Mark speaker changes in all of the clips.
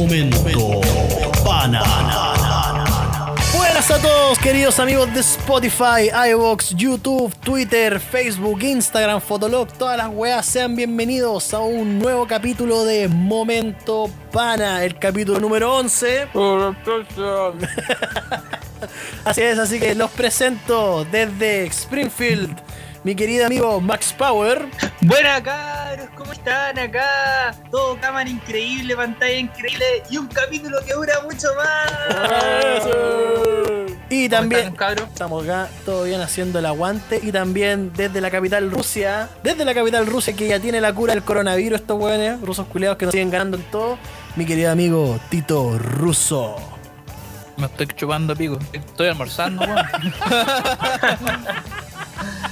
Speaker 1: Momento Pana. Buenas a todos, queridos amigos de Spotify, iVoox, YouTube, Twitter, Facebook, Instagram, Fotolog, todas las weas. Sean bienvenidos a un nuevo capítulo de Momento Pana, el capítulo número 11. Así es, así que los presento desde Springfield, mi querido amigo Max Power.
Speaker 2: Buenas cabros, ¿cómo están acá? Todo cámara increíble, pantalla increíble y un capítulo que dura mucho más.
Speaker 1: Y
Speaker 2: ¿Cómo
Speaker 1: también
Speaker 2: están,
Speaker 1: estamos acá, todo bien haciendo el aguante. Y también desde la capital Rusia, desde la capital Rusia que ya tiene la cura del coronavirus, estos weones, rusos culiados que nos siguen ganando en todo. Mi querido amigo Tito Russo.
Speaker 3: Me estoy chupando pico. Estoy almorzando, weón.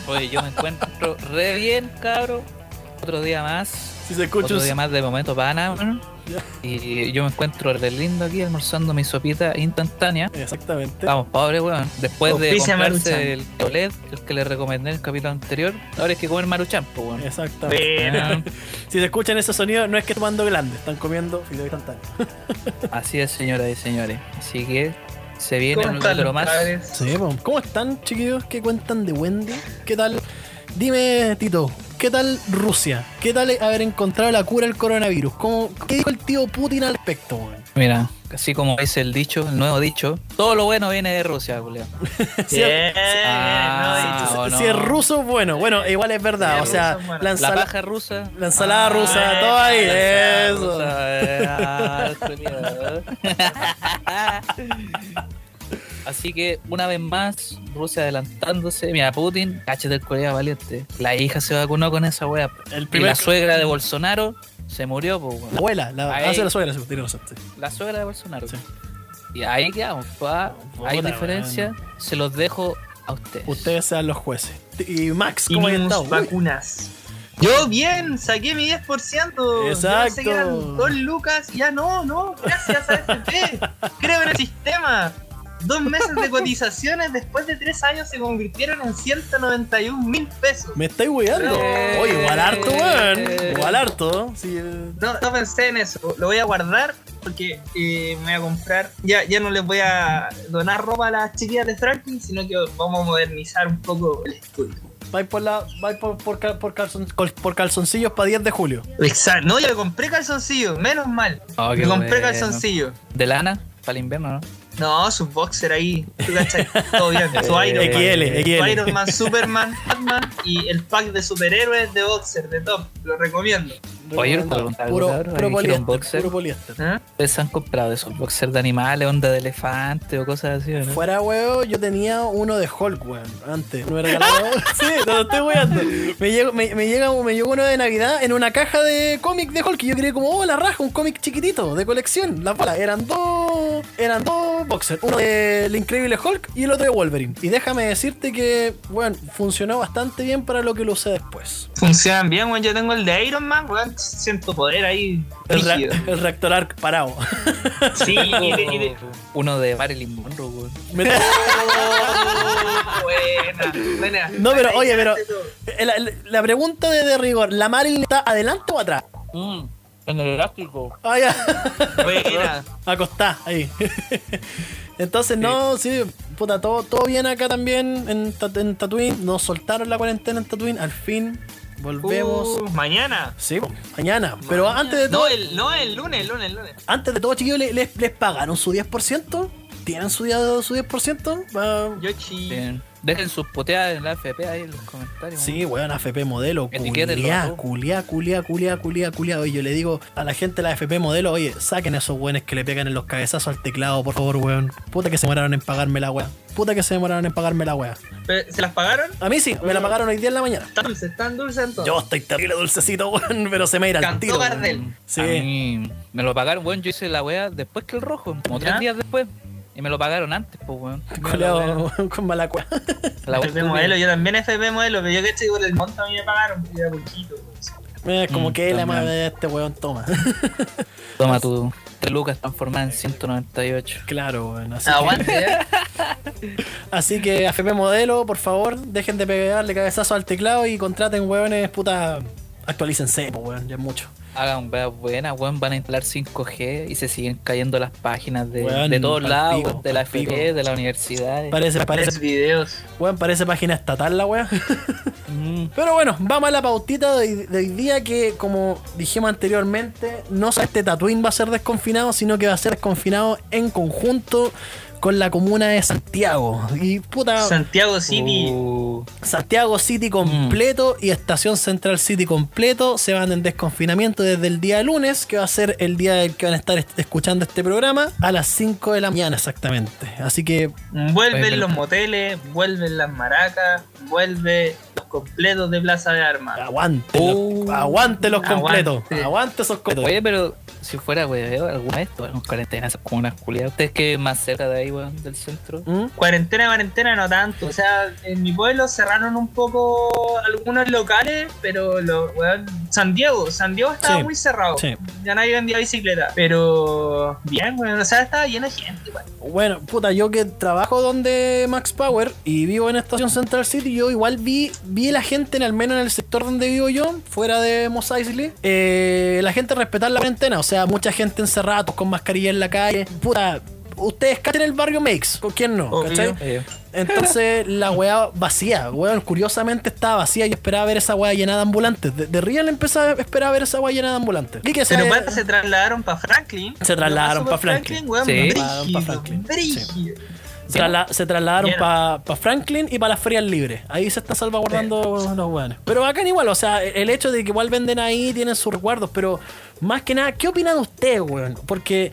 Speaker 3: Oye, yo me encuentro re bien, cabro. Otro día más.
Speaker 1: Si se escucha
Speaker 3: Otro día más de momento pana. Y yo me encuentro re lindo aquí almorzando mi sopita instantánea.
Speaker 1: Exactamente.
Speaker 3: Vamos, pobre, weón. Después de
Speaker 2: Auspicia
Speaker 3: comprarse el OLED, el que le recomendé en el capítulo anterior, ahora hay que comer maruchan, po, weón.
Speaker 1: Exactamente.
Speaker 2: Bueno,
Speaker 1: Si se escuchan esos sonidos, no es que están tomando grande, están comiendo fideo instantáneo.
Speaker 3: Así es, señoras y señores. Así que se viene
Speaker 2: ¿cómo
Speaker 3: un más.
Speaker 1: Sí. ¿Cómo están, chiquillos? ¿Qué cuentan de Wendy? ¿Qué tal? Dime, Tito, ¿qué tal Rusia? ¿Qué tal haber encontrado la cura del coronavirus? ¿Cómo, ¿Qué dijo el tío Putin al respecto, weón?
Speaker 3: Mira, así como dice el dicho, el nuevo dicho, todo lo bueno viene de Rusia, Julio.
Speaker 1: Si,
Speaker 3: Ah,
Speaker 2: no,
Speaker 3: o no.
Speaker 1: si es ruso, bueno, bueno, igual es verdad.
Speaker 2: Si
Speaker 1: o
Speaker 2: es
Speaker 1: sea,
Speaker 2: ruso, bueno.
Speaker 1: la,
Speaker 3: La
Speaker 1: ensala-
Speaker 3: paja rusa.
Speaker 1: la ensalada rusa,
Speaker 2: Ah,
Speaker 1: todo ahí,
Speaker 3: ensalada
Speaker 1: eso.
Speaker 3: rusa, eh, ah. Así que una vez más, Rusia adelantándose. Mira, Putin, cáchate el colega valiente. La hija se vacunó con esa wea.
Speaker 1: El
Speaker 3: Y la suegra de Bolsonaro se murió, pues,
Speaker 1: La abuela, la,
Speaker 3: Ahí.
Speaker 1: ah, sí, la suegra, sí, tiene razón, sí.
Speaker 3: La suegra de Bolsonaro.
Speaker 1: Sí.
Speaker 3: Y ahí quedamos, pa. Hay
Speaker 1: Puta,
Speaker 3: diferencia. Se los dejo a ustedes.
Speaker 1: Ustedes sean los jueces. Y Max, ¿cómo ha
Speaker 2: mis
Speaker 1: estado?
Speaker 2: Vacunas. Yo bien, saqué mi 10%. Yo
Speaker 1: Exacto.
Speaker 2: pensé que eran dos lucas, ya no, no, gracias a FP. Creo en el sistema. Dos meses de cotizaciones después de tres años se convirtieron en 191 mil pesos.
Speaker 1: Me estáis weando.
Speaker 3: Eh.
Speaker 1: Oye, igual harto, weón. Igual harto. Sí, eh.
Speaker 2: No, no pensé en eso, lo voy a guardar porque eh, me voy a comprar. Ya, ya no les voy a donar ropa a las chiquillas de Franklin, sino que vamos a modernizar un poco el estudio.
Speaker 1: vais por, la, vais por, por, cal- por, calzon- por calzoncillos para 10 de julio.
Speaker 2: Exacto, no, yo me compré calzoncillos, menos mal.
Speaker 3: Oh,
Speaker 2: me compré
Speaker 3: bueno.
Speaker 2: calzoncillos.
Speaker 3: De lana, para el invierno, ¿no?
Speaker 2: No, sus boxer ahí, tú cachai, todo bien. Su Iron Man,
Speaker 1: XL,
Speaker 2: su. Iron Man, Superman, Batman y el pack de superhéroes de boxer, de top, lo recomiendo.
Speaker 3: Oye,
Speaker 1: Puro, puro poliéster.
Speaker 3: boxer.
Speaker 1: Puro poliéster.
Speaker 3: ¿Ustedes se han comprado esos boxers de animales, onda de elefante o cosas así, o no?
Speaker 1: Fuera, weón, yo tenía uno de Hulk, weón, antes. Me regalaron. sí, no lo estoy weando. Me, llegó, me, me llega, me llegó uno de Navidad en una caja de cómic de Hulk. Y yo creí como, oh, la raja, un cómic chiquitito, de colección. La pala. Eran dos. Eran dos boxers. Uno de El Increíble Hulk y el otro de Wolverine. Y déjame decirte que, weón, funcionó bastante bien para lo que lo usé después.
Speaker 2: Funcionan bien, weón. Yo tengo el de Iron Man, weón. Siento poder ahí.
Speaker 1: El, ra-
Speaker 2: rígido.
Speaker 1: el reactor arc parado.
Speaker 2: Sí, y de- y de-
Speaker 3: Uno de Marilyn Monroe, weón.
Speaker 1: Me-
Speaker 2: buena, buena.
Speaker 1: No, pero, oye, pero-
Speaker 2: todo.
Speaker 1: la, pregunta de, de rigor: ¿la Marilyn está adelante o atrás?
Speaker 3: Mm, en el elástico.
Speaker 1: Ah, ya.
Speaker 2: Buena.
Speaker 1: Acostá, ahí. Entonces, no, sí, puta, todo, todo bien acá también en, en Tatooine. Nos soltaron la cuarentena en Tatooine. Al fin volvemos.
Speaker 2: Uh, mañana.
Speaker 1: Sí, mañana. Pero antes de todo,
Speaker 2: No, el, no, el lunes, el lunes, el lunes.
Speaker 1: antes de todo, chiquillos, ¿les, les, pagaron su 10%? ¿Tienen su, día- su 10%? Va-
Speaker 2: Yo.
Speaker 3: Bien. Dejen sus poteadas en la FP ahí en los comentarios.
Speaker 1: Sí, weón, AFP modelo, culiá, culiá, culiá, culiá, culiá, culiá. Oye, yo le digo a la gente de la AFP modelo, oye, saquen esos weones que le pegan en los cabezazos al teclado, por favor, weón. Puta que se demoraron en pagarme la weá. Puta que se demoraron en pagarme la weá.
Speaker 2: ¿Se las pagaron?
Speaker 1: A mí sí, me la pagaron hoy día en la mañana.
Speaker 2: Están dulces, están dulces entonces.
Speaker 1: Yo estoy terrible dulcecito, weón, pero se me irá
Speaker 2: Cantó
Speaker 1: tiro. weón.
Speaker 2: Gardel.
Speaker 1: Sí.
Speaker 3: A mí me lo pagaron, weón. Yo hice la wea después que el rojo, como
Speaker 2: ¿Ya?
Speaker 3: tres días después. Y me lo pagaron antes, pues, weón.
Speaker 1: Coleado con mala cueva.
Speaker 2: FP modelo, yo también FP modelo, pero yo que estoy por el monto a mí me pagaron, porque era poquito.
Speaker 1: Es como
Speaker 3: Mm,
Speaker 1: que la madre de este weón toma.
Speaker 3: Toma tu 3 lucas transformada en 198.
Speaker 1: claro, weón. Así que,
Speaker 2: Aguante, ¿eh?
Speaker 1: así que AFP modelo, por favor, dejen de pegarle cabezazo al teclado y contraten weones, puta. Actualícense, pues weón, ya es mucho.
Speaker 3: Hagan weas buenas, weón, van a instalar 5G y se siguen cayendo las páginas de,
Speaker 1: Weón,
Speaker 3: de todos lados,
Speaker 1: pico,
Speaker 3: de la. FP, de la universidad.
Speaker 1: Parece, parece,
Speaker 2: videos.
Speaker 1: weón, parece página estatal la weá.
Speaker 3: Mm,
Speaker 1: Pero bueno, vamos a la pautita de, de hoy día que, como dijimos anteriormente, no solo este Tatooine va a ser desconfinado, sino que va a ser desconfinado en conjunto con la comuna de Santiago. Y puta,
Speaker 2: Santiago City.
Speaker 3: uh,
Speaker 1: Santiago City completo y Estación Central City completo se van en desconfinamiento desde el día lunes, que va a ser el día del que van a estar est- escuchando este programa, a las 5 de la mañana exactamente. Así que,
Speaker 2: Vuelven los moteles, vuelven las maracas, vuelve completos de Plaza de Armas.
Speaker 1: aguante,
Speaker 3: Uh,
Speaker 1: los, aguante los completos.
Speaker 2: aguante.
Speaker 1: Aguante esos completos.
Speaker 3: Oye, pero si fuera, weón, alguna vez en cuarentena, como unas culiadas. ¿Ustedes que viven más cerca de ahí, weón, del centro?
Speaker 1: ¿Mm?
Speaker 2: Cuarentena, cuarentena no tanto. O sea, en mi pueblo cerraron un poco algunos locales, pero lo, weón, San Diego, San Diego estaba
Speaker 1: Sí,
Speaker 2: muy cerrado.
Speaker 1: sí.
Speaker 2: Ya nadie vendía bicicleta. Pero bien, weón, o sea, estaba lleno de gente, weón.
Speaker 1: Bueno, puta, yo que trabajo donde Max Power y vivo en Estación Central City, yo igual vi, vi la gente, en al menos en el sector donde vivo yo, fuera de Mos Eisley, eh, la gente respetar la cuarentena. O sea, mucha gente encerrada, con mascarilla en la calle. Puta, ustedes cachen el barrio Makes, ¿con quién no?
Speaker 2: Obvio.
Speaker 1: ¿Cachai? Entonces la weá vacía, weón, curiosamente estaba vacía. Yo esperaba ver esa weá llena de ambulantes. De, de Real empecé a esperar ver esa weá llena de ambulantes. ¿Y qué
Speaker 2: Pero se trasladaron para Franklin.
Speaker 1: Se trasladaron pa'
Speaker 2: pasó por
Speaker 1: Franklin.
Speaker 2: weón,
Speaker 3: Sí.
Speaker 2: brígido,
Speaker 1: Pa- pa' Franklin. Se, trasla- se trasladaron para Franklin y para las ferias libres. Ahí se están salvaguardando los weones. Pero bacán igual, o sea, el hecho de que igual venden ahí, tienen sus recuerdos. Pero más que nada, ¿qué opinan ustedes, weón? Porque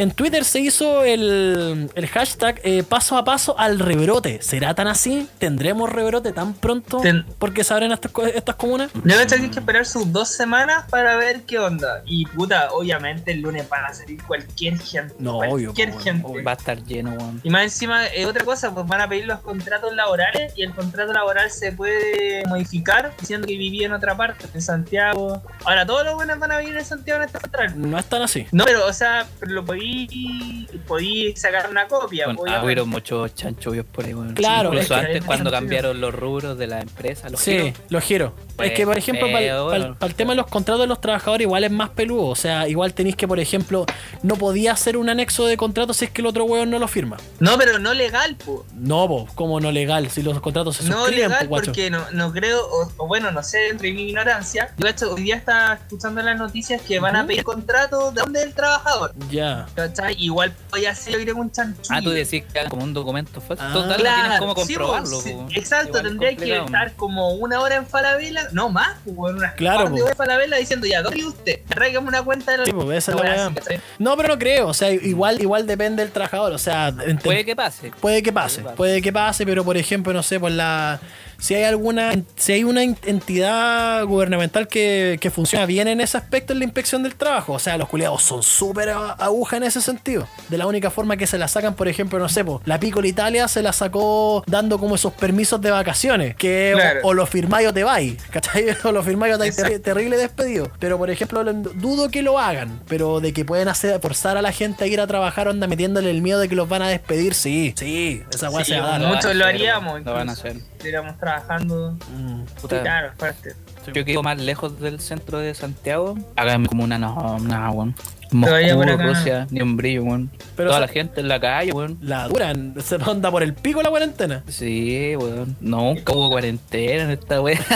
Speaker 1: en Twitter se hizo el, el hashtag eh, paso a paso al rebrote. ¿Será tan así? ¿Tendremos rebrote tan pronto?
Speaker 2: Ten-
Speaker 1: porque se abren estas, estas comunas.
Speaker 2: Yo creo que hay que esperar sus dos semanas para ver qué onda. Y puta, obviamente el lunes van a salir cualquier gente.
Speaker 1: No, obvio,
Speaker 2: cualquier
Speaker 1: po,
Speaker 2: gente.
Speaker 1: obvio.
Speaker 3: va a estar lleno, weón.
Speaker 2: Y más encima, eh, otra cosa, pues van a pedir los contratos laborales y el contrato laboral se puede modificar diciendo que vivía en otra parte, en Santiago. Ahora, todos los buenos van a vivir en Santiago en esta central.
Speaker 1: No es tan así.
Speaker 2: No, pero, o sea, pero lo podí, podí sacar una copia.
Speaker 3: Con,
Speaker 2: obviamente.
Speaker 3: hubieron muchos chanchullos por ahí, weón.
Speaker 1: Claro,
Speaker 3: Incluso
Speaker 2: es que
Speaker 3: antes, cuando cambiaron los rubros de la empresa, los
Speaker 1: Sí,
Speaker 3: giros,
Speaker 1: los giro.
Speaker 3: Pues,
Speaker 1: es que, por ejemplo, para
Speaker 3: feo,
Speaker 1: el
Speaker 3: bueno.
Speaker 1: tema de los contratos de los trabajadores, igual es más peludo. O sea, igual tenéis que, por ejemplo, no podía hacer un anexo de contrato si es que el otro hueón no lo firma.
Speaker 2: No, pero no legal, po.
Speaker 1: No, po, como no legal, si los contratos se
Speaker 2: No
Speaker 1: suscriben,
Speaker 2: legal
Speaker 1: po,
Speaker 2: porque no, no creo, o, o bueno, no sé, entre mi ignorancia. Yo hecho, hoy día estaba escuchando las noticias que van a pedir contrato de dónde el trabajador.
Speaker 1: Ya.
Speaker 2: ¿Cachai? Igual podía ser que un chanchullo.
Speaker 3: Ah, tú decís que como un documento falso.
Speaker 1: Ah.
Speaker 3: Total, no
Speaker 2: Claro,
Speaker 3: tienes cómo
Speaker 2: sí,
Speaker 3: comprobarlo.
Speaker 2: sí, exacto,
Speaker 3: Igual
Speaker 2: tendría que estar como una hora en Falabella, no más, pues, unas
Speaker 1: Claro,
Speaker 2: par de horas en Falabella diciendo ya, ¿dónde usted? Tráigame una cuenta de la
Speaker 1: Sí, pues esa es la. No, pero no creo. O sea, igual, igual depende del trabajador. O sea,
Speaker 3: Puede que pase.
Speaker 1: Puede que pase, puede que pase, pero por ejemplo, no sé, por la si hay alguna si hay una en- entidad gubernamental que, que funciona bien en ese aspecto en la inspección del trabajo, o sea, los culiados son súper aguja en ese sentido. De la única forma que se la sacan, por ejemplo, no sé, po, la Picola Italia se la sacó dando como esos permisos de vacaciones, que o-
Speaker 2: Claro.
Speaker 1: o, lo firmáis o te vais, ¿cachai? O lo firmáis o te terri- terrible despedido. Pero por ejemplo, lo- dudo que lo hagan, pero de que pueden hacer forzar a la gente a ir a trabajar, onda metiéndole el miedo de que los van a despedir, sí, sí, esa weá
Speaker 2: Sí,
Speaker 1: se va a dar.
Speaker 2: Muchos lo haríamos,
Speaker 3: Lo van a hacer.
Speaker 2: Estuviéramos trabajando.
Speaker 1: Mm.
Speaker 3: Puta,
Speaker 2: Claro, fuerte.
Speaker 3: Yo que vivo más lejos del centro de Santiago. Acá en mi comuna no.
Speaker 2: Todavía por
Speaker 3: Moscú,
Speaker 2: acá.
Speaker 3: Rusia, ni un brillo, weón.
Speaker 1: Pero
Speaker 3: Toda la gente en la calle, weón.
Speaker 1: La duran, se onda por el pico la cuarentena.
Speaker 3: Sí, weón. Nunca hubo cuarentena en esta weá.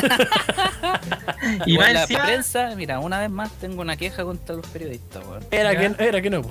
Speaker 2: Y más
Speaker 3: la
Speaker 2: encima,
Speaker 3: prensa, mira, una vez más tengo una queja contra los periodistas, weón.
Speaker 1: Era que, era que no.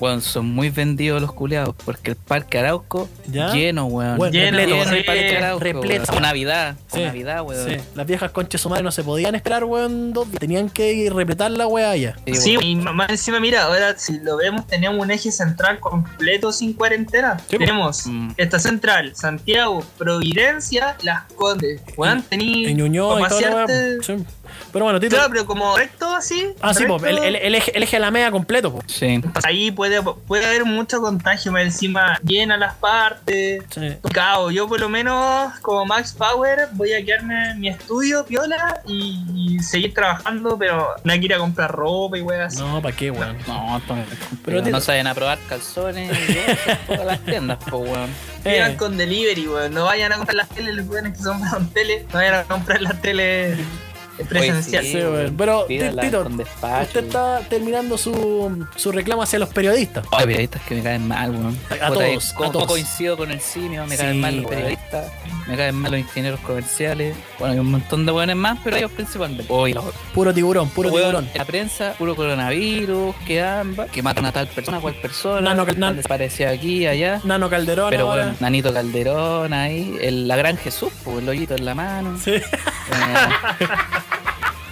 Speaker 3: Weón, son muy vendidos los culiados, porque el parque Arauco
Speaker 1: ¿Ya?
Speaker 3: lleno, weón.
Speaker 1: Bueno,
Speaker 2: Lleno,
Speaker 1: repleto,
Speaker 3: Lleno el parque Arauco,
Speaker 1: repleto.
Speaker 3: weón. Con Navidad, con
Speaker 1: Sí,
Speaker 3: Navidad, weón.
Speaker 1: Sí, las viejas conches su madre no se podían esperar, weón, dos días. Tenían que ir repletar la weá allá.
Speaker 3: Sí,
Speaker 2: Sí,
Speaker 3: weón.
Speaker 2: Más encima, mira, ahora si lo vemos, tenemos un eje central completo sin cuarentena. Tenemos
Speaker 3: Mm.
Speaker 2: esta central, Santiago, Providencia, Las Condes. Weón, tení.
Speaker 1: En Ñuñoa Pero bueno, Tito.
Speaker 2: Claro, pero como recto así.
Speaker 1: Ah, sí, po,
Speaker 2: recto,
Speaker 1: el, el, el eje, el eje de la media completo, po.
Speaker 3: Sí.
Speaker 2: Ahí puede, puede haber mucho contagio, más encima llena las partes.
Speaker 1: Sí.
Speaker 2: Cao, yo por lo menos como Max Power voy a quedarme en mi estudio, piola, y, y seguir trabajando, pero no hay que ir a comprar ropa y weas así.
Speaker 1: No, ¿para qué, weón?
Speaker 3: No, esto me-
Speaker 1: Pero
Speaker 3: no saben a probar calzones y las tiendas, pues, weón.
Speaker 2: Pidan
Speaker 1: Eh,
Speaker 2: con delivery, weón. No vayan a comprar las teles, los weones que son con tele. No vayan a comprar las teles Es presencial.
Speaker 3: Oye,
Speaker 1: Sí. Pero, Tito, usted está terminando su, su reclamo hacia los periodistas.
Speaker 3: Hay periodistas que me caen mal, weón.
Speaker 1: A
Speaker 3: Puta,
Speaker 1: todos,
Speaker 3: como
Speaker 1: a todos.
Speaker 3: coincido con el simio, me
Speaker 1: Sí,
Speaker 3: caen mal los periodistas, me caen mal los ingenieros comerciales. Bueno, hay un montón de weones más, pero ellos principalmente. Hoy los
Speaker 1: Puro tiburón, puro
Speaker 3: weón,
Speaker 1: tiburón.
Speaker 3: la prensa, puro coronavirus, que amba, que matan a tal persona, cual persona,
Speaker 1: Nano- nan-
Speaker 3: desapareció aquí, allá.
Speaker 1: Nano Calderón
Speaker 3: Pero
Speaker 1: ahora.
Speaker 3: bueno, Nanito Calderón ahí, el, la gran Jesús, pues, el hoyito en la mano.
Speaker 1: Sí.
Speaker 3: Eh,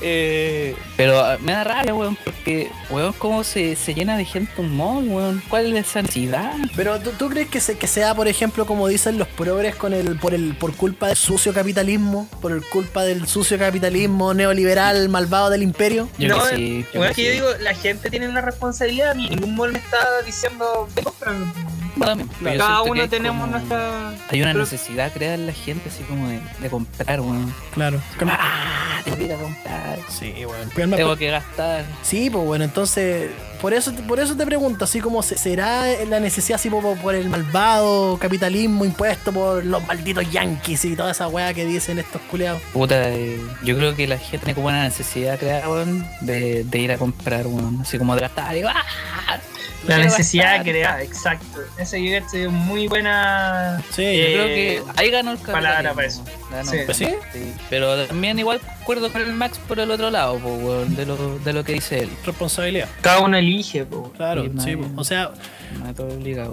Speaker 3: eh, pero ah, me da rabia, weón, porque, weón, cómo se, se llena de gente un mall, weón. ¿Cuál es esa necesidad?
Speaker 1: Pero ¿tú, tú crees que, se, que sea, por ejemplo, como dicen los progres con el, por el por culpa del sucio capitalismo, por el culpa del sucio capitalismo neoliberal malvado del imperio?
Speaker 3: Yo
Speaker 2: no,
Speaker 3: que sí, yo
Speaker 2: bueno,
Speaker 3: que
Speaker 2: es que yo
Speaker 3: sí.
Speaker 2: digo, la gente tiene una responsabilidad. Ningún mall me está diciendo.
Speaker 3: Bueno, pero yo
Speaker 2: Cada uno tenemos
Speaker 3: como-
Speaker 2: nuestra.
Speaker 3: Hay una
Speaker 2: Pero-
Speaker 3: necesidad creada en la gente, así como de, de comprar, weón.
Speaker 1: Claro.
Speaker 3: Ah, comprar.
Speaker 1: Sí, bueno.
Speaker 3: Tengo que gastar.
Speaker 1: Sí, pues bueno, entonces, por eso, por eso te pregunto, así como se- será la necesidad así por, por el malvado capitalismo impuesto por los malditos yankees y toda esa weá que dicen estos culiados.
Speaker 3: Puta, eh, yo creo que la gente tiene como una necesidad creada, weón, de, de ir a comprar, weón. Así como de gastar. Digo, ¡ah!
Speaker 2: La necesidad creada, exacto. Esa yo que es muy buena.
Speaker 1: Sí,
Speaker 3: Yo
Speaker 2: Eh,
Speaker 3: creo que ahí ganó el
Speaker 2: palabra para eso.
Speaker 3: ganó.
Speaker 2: Sí.
Speaker 1: ¿Sí?
Speaker 3: Sí, Pero también igual acuerdo con el Max por el otro lado, po, weón, de lo, de lo que dice él.
Speaker 1: Responsabilidad.
Speaker 2: Cada uno elige, po.
Speaker 1: Claro,
Speaker 3: Sí,
Speaker 1: sí,
Speaker 3: nadie-
Speaker 1: po. o sea,
Speaker 3: obliga,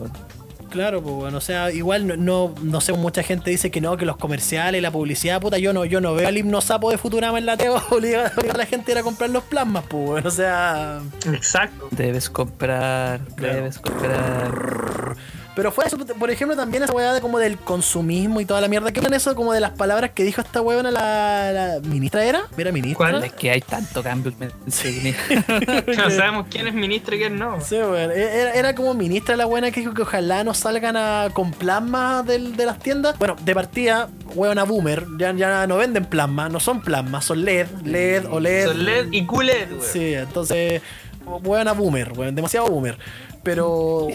Speaker 1: claro, pues bueno, o sea, igual no, no, no sé, mucha gente dice que no, que los comerciales, la publicidad, puta, yo no, yo no veo al himno sapo de Futurama en la tele obligar a la gente a ir a comprar los plasmas, pues bueno, o sea,
Speaker 2: Exacto.
Speaker 3: Debes comprar,
Speaker 1: Claro.
Speaker 3: debes comprar.
Speaker 1: Pero fue eso, por ejemplo, también esa weá de como del consumismo y toda la mierda. ¿Qué en eso como de las palabras que dijo esta weona la, la ministra era? ¿Era ministra?
Speaker 2: ¿Cuál?
Speaker 3: Es que hay tanto cambio el
Speaker 2: No sabemos quién es ministro y quién no.
Speaker 1: Sí, weón. E- Era, era como ministra la buena que dijo que ojalá no salgan a, con plasma del- de las tiendas. Bueno, de partida, weona boomer. Ya, ya no venden plasma, no son plasmas, son LED, LED, OLED.
Speaker 2: Son LED y QLED, weón.
Speaker 1: Sí, entonces, weona boomer, weón, demasiado boomer. Pero, ¿u-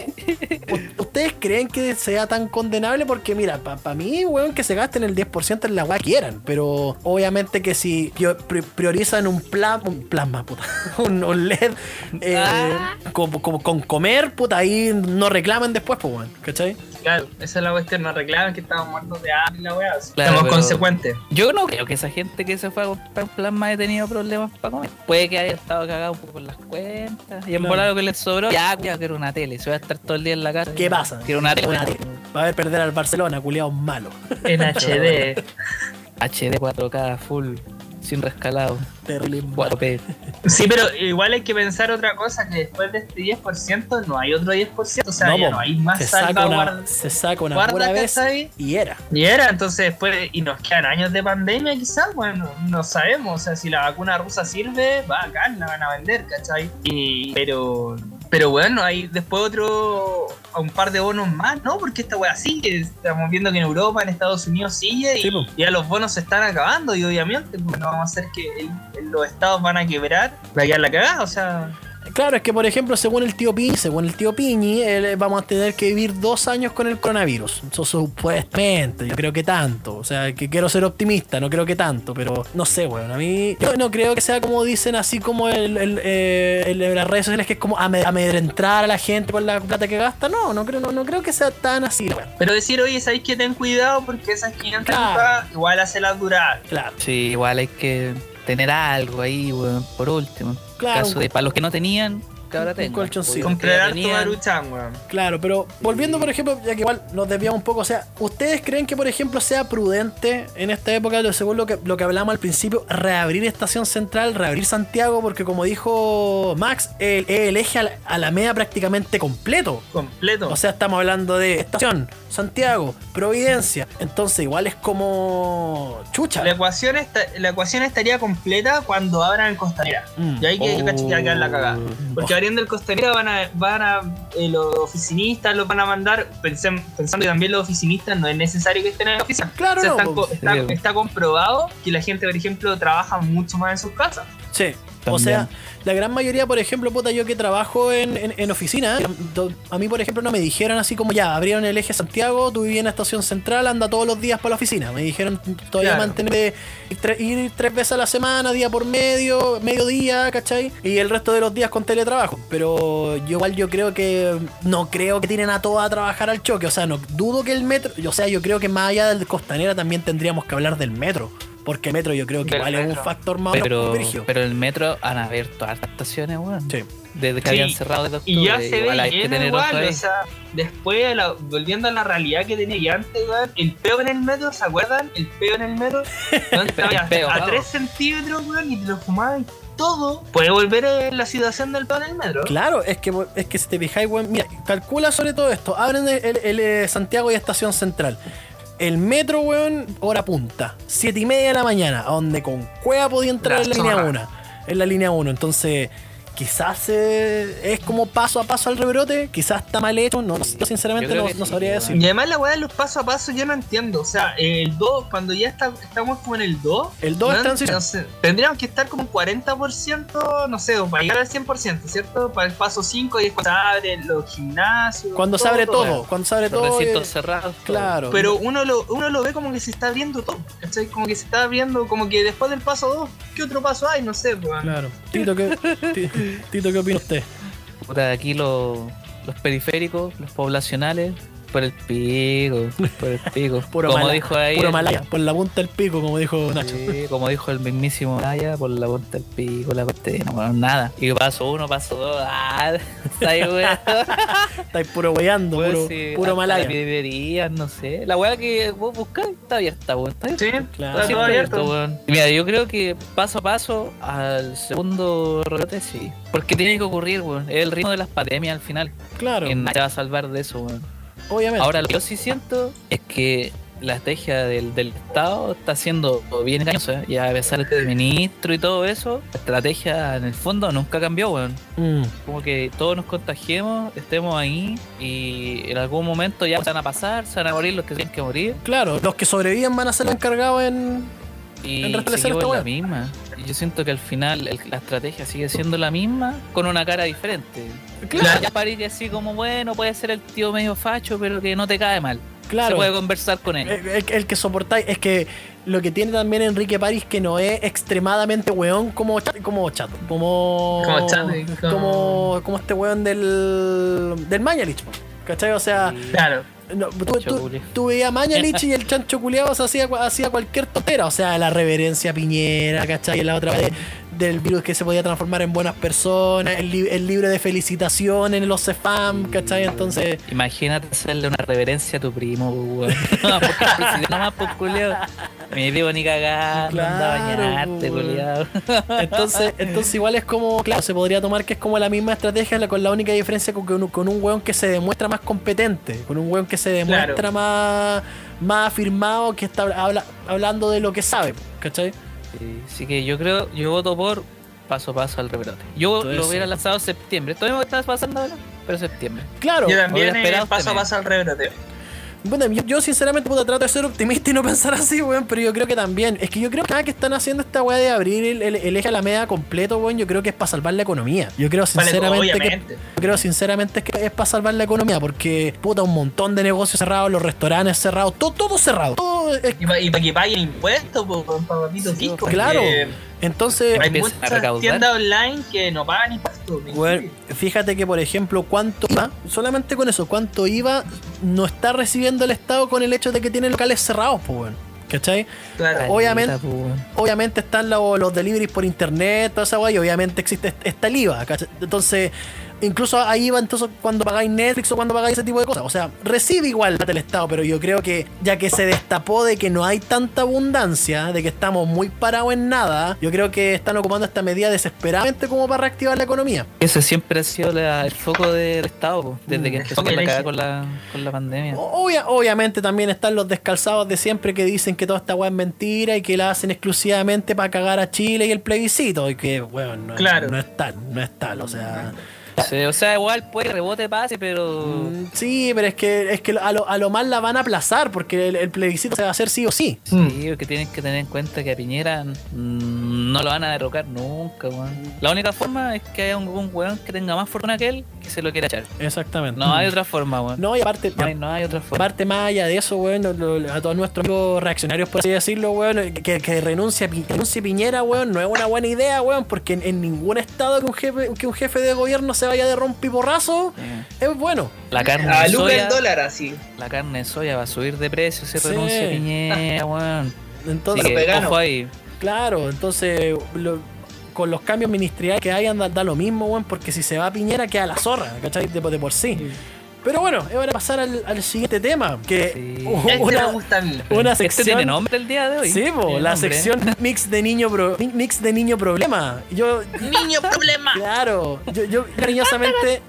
Speaker 1: ¿ustedes creen que sea tan condenable? Porque, mira, para mí, weón, que se gasten el 10% en la weá que quieran. Pero, obviamente, que si priorizan un, pla- un plasma, puta, un, un LED eh,
Speaker 3: Ah.
Speaker 1: con, con- con comer, puta, ahí no reclamen después, pues, weón, ¿cachai?
Speaker 2: Claro, esa es la cuestión. Nos reclaman que estamos muertos de hambre y la weá.
Speaker 3: Claro,
Speaker 2: Somos
Speaker 3: pero-
Speaker 2: consecuentes.
Speaker 3: Yo no creo que esa gente que se fue a comprar plasma haya tenido problemas para comer. Puede que haya estado cagado un poco con las cuentas y en
Speaker 1: Claro.
Speaker 3: volar lo que les sobró. Ya, ya quiero una tele. Se va a estar todo el día en la casa.
Speaker 1: ¿Qué pasa?
Speaker 3: Quiero una tele.
Speaker 1: Una tele. Va a ver perder al Barcelona, culiados malos.
Speaker 2: En HD.
Speaker 3: HD 4K full, sin rescalado.
Speaker 1: Terrible malo.
Speaker 3: 4P.
Speaker 2: Sí, pero igual hay que pensar otra cosa, que después de este 10% no hay otro 10%, o sea,
Speaker 1: No,
Speaker 2: ya no hay más
Speaker 1: se saca una,
Speaker 2: salvaguarda.
Speaker 1: se saca una
Speaker 2: guarda,
Speaker 1: pura vez
Speaker 2: ¿cachai?
Speaker 1: y era.
Speaker 2: Y era, entonces después, y nos quedan años de pandemia quizás, bueno, no sabemos, o sea, si la vacuna rusa sirve, va acá, la van a vender, ¿cachai? Y, pero, pero bueno, hay después otro, a un par de bonos más, ¿no? Porque esta wea sigue, estamos viendo que en Europa, en Estados Unidos sigue,
Speaker 1: Sí,
Speaker 2: y ya los bonos se están acabando, y obviamente pues, no vamos a hacer que el- los estados van a quebrar, va a quedar la cagada, o sea...
Speaker 1: Claro, es que por ejemplo, según el tío Piñi, según el tío Piñi, eh, vamos a tener que vivir dos años con el coronavirus. Eso supuestamente, yo creo que tanto. O sea, que quiero ser optimista, no creo que tanto, pero no sé, weón. A mí, yo no creo que sea como dicen, así como el, el, eh, el- en las redes sociales, que es como ame- amedrentar a la gente con la plata que gasta. No, no creo, no, no creo que sea tan así, weón.
Speaker 2: Pero decir, oye, ¿sabéis que ten cuidado? Porque esas 500
Speaker 1: Claro.
Speaker 2: lucas igual hace la durar.
Speaker 1: Claro,
Speaker 3: Sí, igual hay que tener algo ahí, weón, por último.
Speaker 1: Claro.
Speaker 3: Caso de, para los que no tenían, que ahora
Speaker 1: Un colchoncito.
Speaker 2: Comprar
Speaker 3: tenían-
Speaker 2: maruchan, weón.
Speaker 1: claro, pero volviendo, por ejemplo, ya que igual nos desviamos un poco, o sea, ¿ustedes creen que, por ejemplo, sea prudente en esta época, según lo que, lo que hablamos al principio, reabrir Estación Central, reabrir Santiago? Porque como dijo Max, el, el eje a la, a la media prácticamente completo.
Speaker 2: Completo.
Speaker 1: O sea, estamos hablando de Estación, Santiago, Providencia. Entonces, igual es como chucha.
Speaker 2: la, ecuación esta- la ecuación estaría completa cuando abran el Costanera.
Speaker 1: Mm.
Speaker 2: Y ahí que cacho que quedar la cagada.
Speaker 3: Oh.
Speaker 2: Porque abriendo el Costanera van a, van a eh, los oficinistas los van a mandar, pensem- pensando que también los oficinistas no es necesario que estén en la oficina.
Speaker 1: Claro,
Speaker 2: O sea,
Speaker 1: no,
Speaker 2: están
Speaker 1: po.
Speaker 2: co- está, está comprobado que la gente, por ejemplo, trabaja mucho más en sus casas.
Speaker 1: Sí, O sea, la gran mayoría, por ejemplo, puta, yo que trabajo en, en- en oficina, do- a mí, por ejemplo, no me dijeron así como ya, abrieron el eje Santiago, tú vivías en la estación central, anda todos los días para la oficina. Me dijeron todavía
Speaker 2: Claro.
Speaker 1: mantener de ir, tre- ir tres veces a la semana, día por medio, mediodía, ¿cachai? Y el resto de los días con teletrabajo. Pero yo igual yo creo que no creo que tienen a todos a trabajar al choque. O sea, no dudo que el metro, o sea, yo creo que más allá del costanera también tendríamos que hablar del metro. Porque el metro yo creo que
Speaker 2: Del
Speaker 1: es un factor más o menos
Speaker 3: Pero, pero el metro han abierto hartas estaciones, weón.
Speaker 1: Sí.
Speaker 3: Desde que
Speaker 2: Sí,
Speaker 3: habían cerrado desde
Speaker 2: Y ya se
Speaker 3: igual
Speaker 2: ve
Speaker 3: hay que
Speaker 2: lleno
Speaker 3: tener
Speaker 2: igual, o sea, después, la- volviendo a la realidad que tenía ya antes, weón, el peo en el metro, ¿se acuerdan? El peo en el metro,
Speaker 3: El peo,
Speaker 2: a
Speaker 3: claro.
Speaker 2: 3 centímetros, weón, y te lo fumabas y todo. Puede volver eh, la situación del peo en el metro.
Speaker 1: Claro, es que, es que si te fijáis, weón, mira, calcula sobre todo esto. Abren el, el- el, eh, Santiago y Estación Central. El metro, weón, hora punta. Siete y media de la mañana, a donde con cueva podía entrar
Speaker 2: La
Speaker 1: en la línea
Speaker 2: zorra.
Speaker 1: 1. En la línea 1. Entonces, quizás eh, es como paso a paso al rebrote, quizás está mal hecho. No, yo sinceramente
Speaker 3: Yo
Speaker 1: no,
Speaker 3: que
Speaker 1: sabría decir.
Speaker 2: Y además la weá de los paso a paso yo no entiendo. O sea, el 2, cuando ya está, estamos como en el 2.
Speaker 1: El 2 es
Speaker 2: weón,
Speaker 1: transición.
Speaker 2: no sé, tendríamos que estar como un 40%, no sé, para llegar al 100%, ¿cierto? Para el paso 5 y es cuando se abren los gimnasios.
Speaker 1: Cuando se abre todo, cuando se abre
Speaker 3: Los
Speaker 1: todo.
Speaker 3: recintos
Speaker 1: eh,
Speaker 3: cerrados.
Speaker 1: claro.
Speaker 2: Pero uno lo, uno lo ve como que se está abriendo todo, ¿cachai? Como que se está abriendo, como que después del paso 2, ¿qué otro paso hay? No sé, weón.
Speaker 1: Claro. Tito, ¿qué, Ti- Tito, ¿qué opina usted?
Speaker 3: Puta, aquí los, los periféricos, los poblacionales, por el pico, por el pico.
Speaker 1: Puro,
Speaker 3: como
Speaker 1: mala-
Speaker 3: dijo ahí.
Speaker 1: puro
Speaker 3: el-
Speaker 1: Malaya, por la punta del pico, como dijo Nacho.
Speaker 3: Sí, como dijo el mismísimo Naya, por la punta del pico, la parte no, bueno, nada. Y paso uno, paso dos, ah, está ahí, weón.
Speaker 1: Estáis puro weyando,
Speaker 3: Weón,
Speaker 1: puro,
Speaker 3: sí,
Speaker 1: puro Malaya.
Speaker 3: librerías, no sé. La weá que vos buscáis está abierta, weón. Está abierta.
Speaker 2: Sí,
Speaker 1: Claro.
Speaker 2: está todo abierto.
Speaker 3: weón. Mira, yo creo que paso a paso al segundo rebote sí. Porque tiene que ocurrir, weón. Es el ritmo de las pandemias al final.
Speaker 1: Claro,
Speaker 3: Que nadie va a salvar de eso, weón.
Speaker 1: Obviamente.
Speaker 3: Ahora, lo que yo sí siento es que la estrategia del, del Estado está siendo bien engañosa. Y a pesar del ministro y todo eso, la estrategia en el fondo nunca cambió, weón.
Speaker 1: Mm.
Speaker 3: Como que todos nos contagiemos, estemos ahí y en algún momento ya se van a pasar, se van a morir los que tienen que morir.
Speaker 1: Claro, los que sobreviven van a ser encargados en.
Speaker 3: Y
Speaker 1: En restablecer esta
Speaker 3: la misma. Y yo siento que al final el- la estrategia sigue siendo la misma con una cara diferente.
Speaker 2: Claro.
Speaker 3: Ya parir así como bueno, puede ser el tío medio facho, pero que no te cae mal. Se
Speaker 1: Claro.
Speaker 3: puede conversar con él.
Speaker 1: El, el- el que soportáis es que lo que tiene también Enrique París que no es extremadamente weón como Chato, como chato, como
Speaker 2: Como Chato, como-
Speaker 1: como, como este weón del del Mañalich, ¿cachai? O sea,
Speaker 2: Claro.
Speaker 1: No, tú, tú- tú veías a Mañalich y el chancho culiado se hacía, hacía cualquier tontera, o sea, la reverencia a Piñera, ¿cachai? La otra vez del virus que se podía transformar en buenas personas, el, li- el libro de felicitaciones en los CEFAM, ¿cachai? Entonces,
Speaker 3: Imagínate hacerle una reverencia a tu primo, pues, weón. No, porque nomás, pues, culiao. Mi primo ni cagar, no anda a
Speaker 1: Claro,
Speaker 3: bañarte,
Speaker 1: pues,
Speaker 3: culiao.
Speaker 1: Entonces, entonces igual es como, claro, se podría tomar que es como la misma estrategia, con la única diferencia con, que un, con un weón que se demuestra más competente, con un weón que se demuestra
Speaker 2: Claro.
Speaker 1: más, más afirmado, que está habla- hablando de lo que sabe, ¿cachai?
Speaker 3: Sí, Así que yo creo, yo voto por paso a paso al rebrote. Yo lo hubiera lanzado en septiembre. Esto mismo que está pasando ahora, pero septiembre.
Speaker 1: Claro,
Speaker 2: Yo también eh, paso a paso al rebrote.
Speaker 1: Bueno, yo, yo sinceramente puta, trato de ser optimista y no pensar así, weón, pero yo creo que también, es que yo creo que nada que están haciendo esta weá de abrir el, el, el eje a la media completo, weón, yo creo que es para salvar la economía. Yo creo
Speaker 2: Vale,
Speaker 1: sinceramente que. Yo creo sinceramente que es para salvar la economía, porque puta, un montón de negocios cerrados, los restaurantes cerrados, todo, todo cerrado. Todo es-
Speaker 2: Y para que paguen impuestos, pues, para papito
Speaker 3: Sí,
Speaker 2: Kiko,
Speaker 1: claro.
Speaker 2: porque
Speaker 1: Entonces,
Speaker 2: Hay
Speaker 3: a
Speaker 2: muchas
Speaker 3: recaudar.
Speaker 2: tiendas online que no pagan impuestos. ¿me
Speaker 1: weón,
Speaker 2: entiendes?
Speaker 1: fíjate que, por ejemplo, cuánto IVA, solamente con eso, cuánto IVA no está recibiendo el Estado con el hecho de que tiene locales cerrados, pues, weón. ¿Cachai?
Speaker 2: Claro.
Speaker 1: Obviamente-
Speaker 3: pues.
Speaker 1: Obviamente están los, los deliveries por internet, toda esa weá, y obviamente existe está el IVA, ¿cachai? Entonces, incluso ahí IVA entonces cuando pagáis Netflix o cuando pagáis ese tipo de cosas. O sea, recibe igual plata el Estado, pero yo creo que ya que se destapó de que no hay tanta abundancia, de que estamos muy parados en nada, yo creo que están ocupando esta medida desesperadamente como para reactivar la economía.
Speaker 3: Ese siempre ha sido la- el foco del Estado, po, desde que
Speaker 1: Mm.
Speaker 3: empezó
Speaker 2: Ok,
Speaker 3: la cagada con la, con la pandemia.
Speaker 1: Obvia- obviamente también están los descalzados de siempre que dicen que toda esta weá es mentira y que la hacen exclusivamente para cagar a Chile y el plebiscito. Y que, bueno, no,
Speaker 2: Claro.
Speaker 1: no es tal, no es tal. O sea,
Speaker 3: Sí, o sea, igual puede que rebote pase, pero.
Speaker 1: Mm, Sí, pero es que, es que a, lo, a lo más la van a aplazar porque el, el plebiscito se va a hacer sí o sí.
Speaker 3: Sí, porque tienen que tener en cuenta que a Piñera mm, no lo van a derrocar nunca, weón. La única forma es que haya un, un weón que tenga más fortuna que él que se lo quiera echar.
Speaker 1: Exactamente.
Speaker 3: No hay otra forma, weón.
Speaker 1: No, y aparte,
Speaker 3: No hay, no hay otra forma.
Speaker 1: aparte más allá de eso, weón, lo- lo- a todos nuestros amigos reaccionarios, por así decirlo, weón, que, que renuncie, renuncie Piñera, weón, no es una buena idea, weón, porque en, en ningún estado que un jefe que un jefe de gobierno se vaya de rompiporrazo
Speaker 3: Sí.
Speaker 1: es bueno.
Speaker 3: La carne
Speaker 2: A
Speaker 3: de soya,
Speaker 2: el dólar así.
Speaker 3: la carne de soya va a subir de precio si
Speaker 1: Sí.
Speaker 3: renuncia Piñera, weón.
Speaker 1: Entonces,
Speaker 2: vegano.
Speaker 3: ojo ahí.
Speaker 1: claro, entonces lo- con los cambios ministeriales que hayan da, da lo mismo, weón, porque si se va Piñera queda la zorra, ¿cachai? De, de por sí. Pero bueno, es hora de pasar al, al siguiente tema, que
Speaker 3: Sí.
Speaker 2: Este
Speaker 1: una,
Speaker 2: me gusta a mí.
Speaker 1: una
Speaker 3: Este
Speaker 1: sección
Speaker 3: tiene nombre el día de hoy.
Speaker 1: Sí, po, la
Speaker 3: nombre.
Speaker 1: sección mix de niño pro- mi- mix de niño problema. Yo,
Speaker 2: Niño problema.
Speaker 1: claro, yo, yo cariñosamente,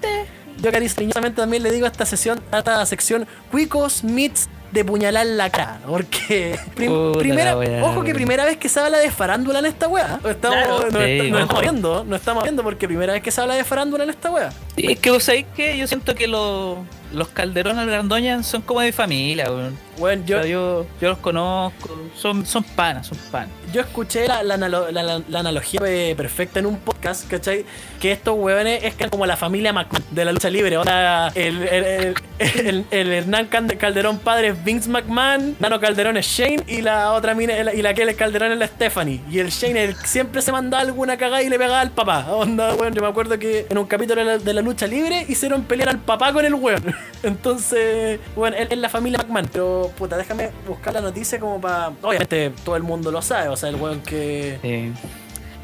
Speaker 1: yo cariñosamente también le digo a esta sesión, a esta sección, Cuicos Meets de puñalar la cara. Porque prim-
Speaker 3: Puta
Speaker 1: primera,
Speaker 3: la
Speaker 1: ojo que primera vez que se habla de farándula en esta wea. Estamos,
Speaker 2: Claro.
Speaker 1: no,
Speaker 3: Sí,
Speaker 1: está- no estamos viendo, no estamos viendo porque primera vez que se habla de farándula en esta wea.
Speaker 3: Sí, es que vos sabéis que yo siento que los, los Calderón al Grandoña son como de familia, weón.
Speaker 1: Bueno,
Speaker 3: Yo,
Speaker 1: yo,
Speaker 3: yo, yo los conozco, son, son panas, son panas.
Speaker 1: Yo escuché la, la analo- la- la- la analogía eh, perfecta en un podcast, ¿cachai? Que estos hueones es como la familia McMahon de la lucha libre. O sea, el, el, el, el- Hernán Calderón padre es Vince McMahon, Nano Calderón es Shane y la otra mina y la que es Calderón es la Stephanie. Y el Shane siempre se mandaba alguna cagada y le pegaba al papá. Onda, weón, yo me acuerdo que en un capítulo de la, de la lucha libre hicieron pelear al papá con el weón. Entonces, bueno, él es la familia McMahon. Pero, puta, déjame buscar la noticia como para... Obviamente todo el mundo lo sabe, o sea, el weón que...
Speaker 3: Sí.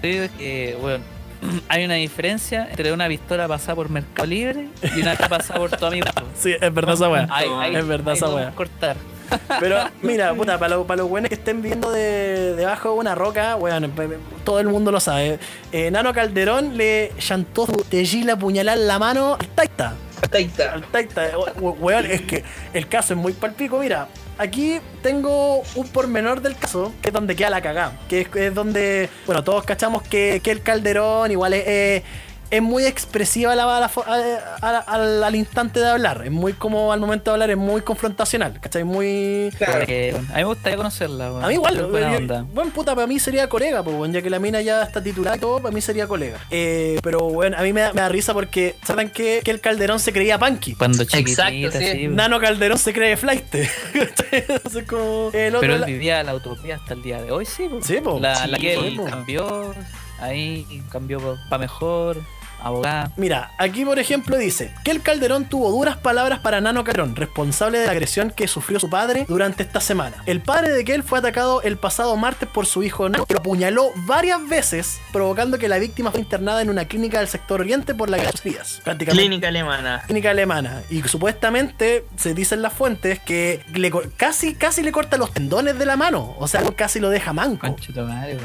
Speaker 3: Digo que, bueno, hay una diferencia entre una pistola pasada por Mercado Libre y una que pasada por tu amigo.
Speaker 1: Sí, es verdad esa weá. Es verdad esa weá.
Speaker 3: cortar.
Speaker 1: Pero mira, puta, para, lo- para los buenos que estén viendo de, debajo de una roca, weón, pe- todo el mundo lo sabe. Eh, Nano Calderón le chantó su tejila puñalar en la mano al Taita.
Speaker 2: Está.
Speaker 1: Al Taita. We- Weón, es que el caso es muy palpico. Mira, aquí tengo un pormenor del caso, que es donde queda la cagada. Que es, es donde, bueno, todos cachamos que, que el Calderón igual es. eh, es muy expresiva la, la fo- a- a- al, al instante de hablar. Es muy como al momento de hablar, es muy confrontacional. ¿Cachai? Muy.
Speaker 2: Claro.
Speaker 3: Porque, a mí me gustaría conocerla.
Speaker 1: A mí igual,
Speaker 3: onda.
Speaker 1: buen puta, para mí sería colega, pues, bueno, ya que la mina ya está titulada y todo, para mí sería colega. Eh, pero bueno, a mí me da, me da risa porque saben que, que el Calderón se creía punky.
Speaker 3: Cuando chiquitita,
Speaker 2: Exacto, sí.
Speaker 3: sí.
Speaker 1: Nano Calderón se cree flight. Entonces como el otro
Speaker 3: Pero él
Speaker 1: la-
Speaker 3: vivía la utopía hasta el día de hoy, sí. po.
Speaker 1: Sí, po.
Speaker 3: La, la
Speaker 2: Sí,
Speaker 3: que
Speaker 1: sí,
Speaker 3: él
Speaker 1: po.
Speaker 3: cambió, ahí cambió para mejor, abogada.
Speaker 1: Mira, aquí por ejemplo dice que el Calderón tuvo duras palabras para Nano Calderón, responsable de la agresión que sufrió su padre durante esta semana. El padre de Kel fue atacado el pasado martes por su hijo Nano, que lo apuñaló varias veces, provocando que la víctima fue internada en una clínica del sector oriente por la días. Prácticamente
Speaker 2: Clínica alemana.
Speaker 1: clínica alemana y supuestamente se dicen las fuentes que le casi casi le corta los tendones de la mano, o sea, casi lo deja manco.
Speaker 3: Conchito madre.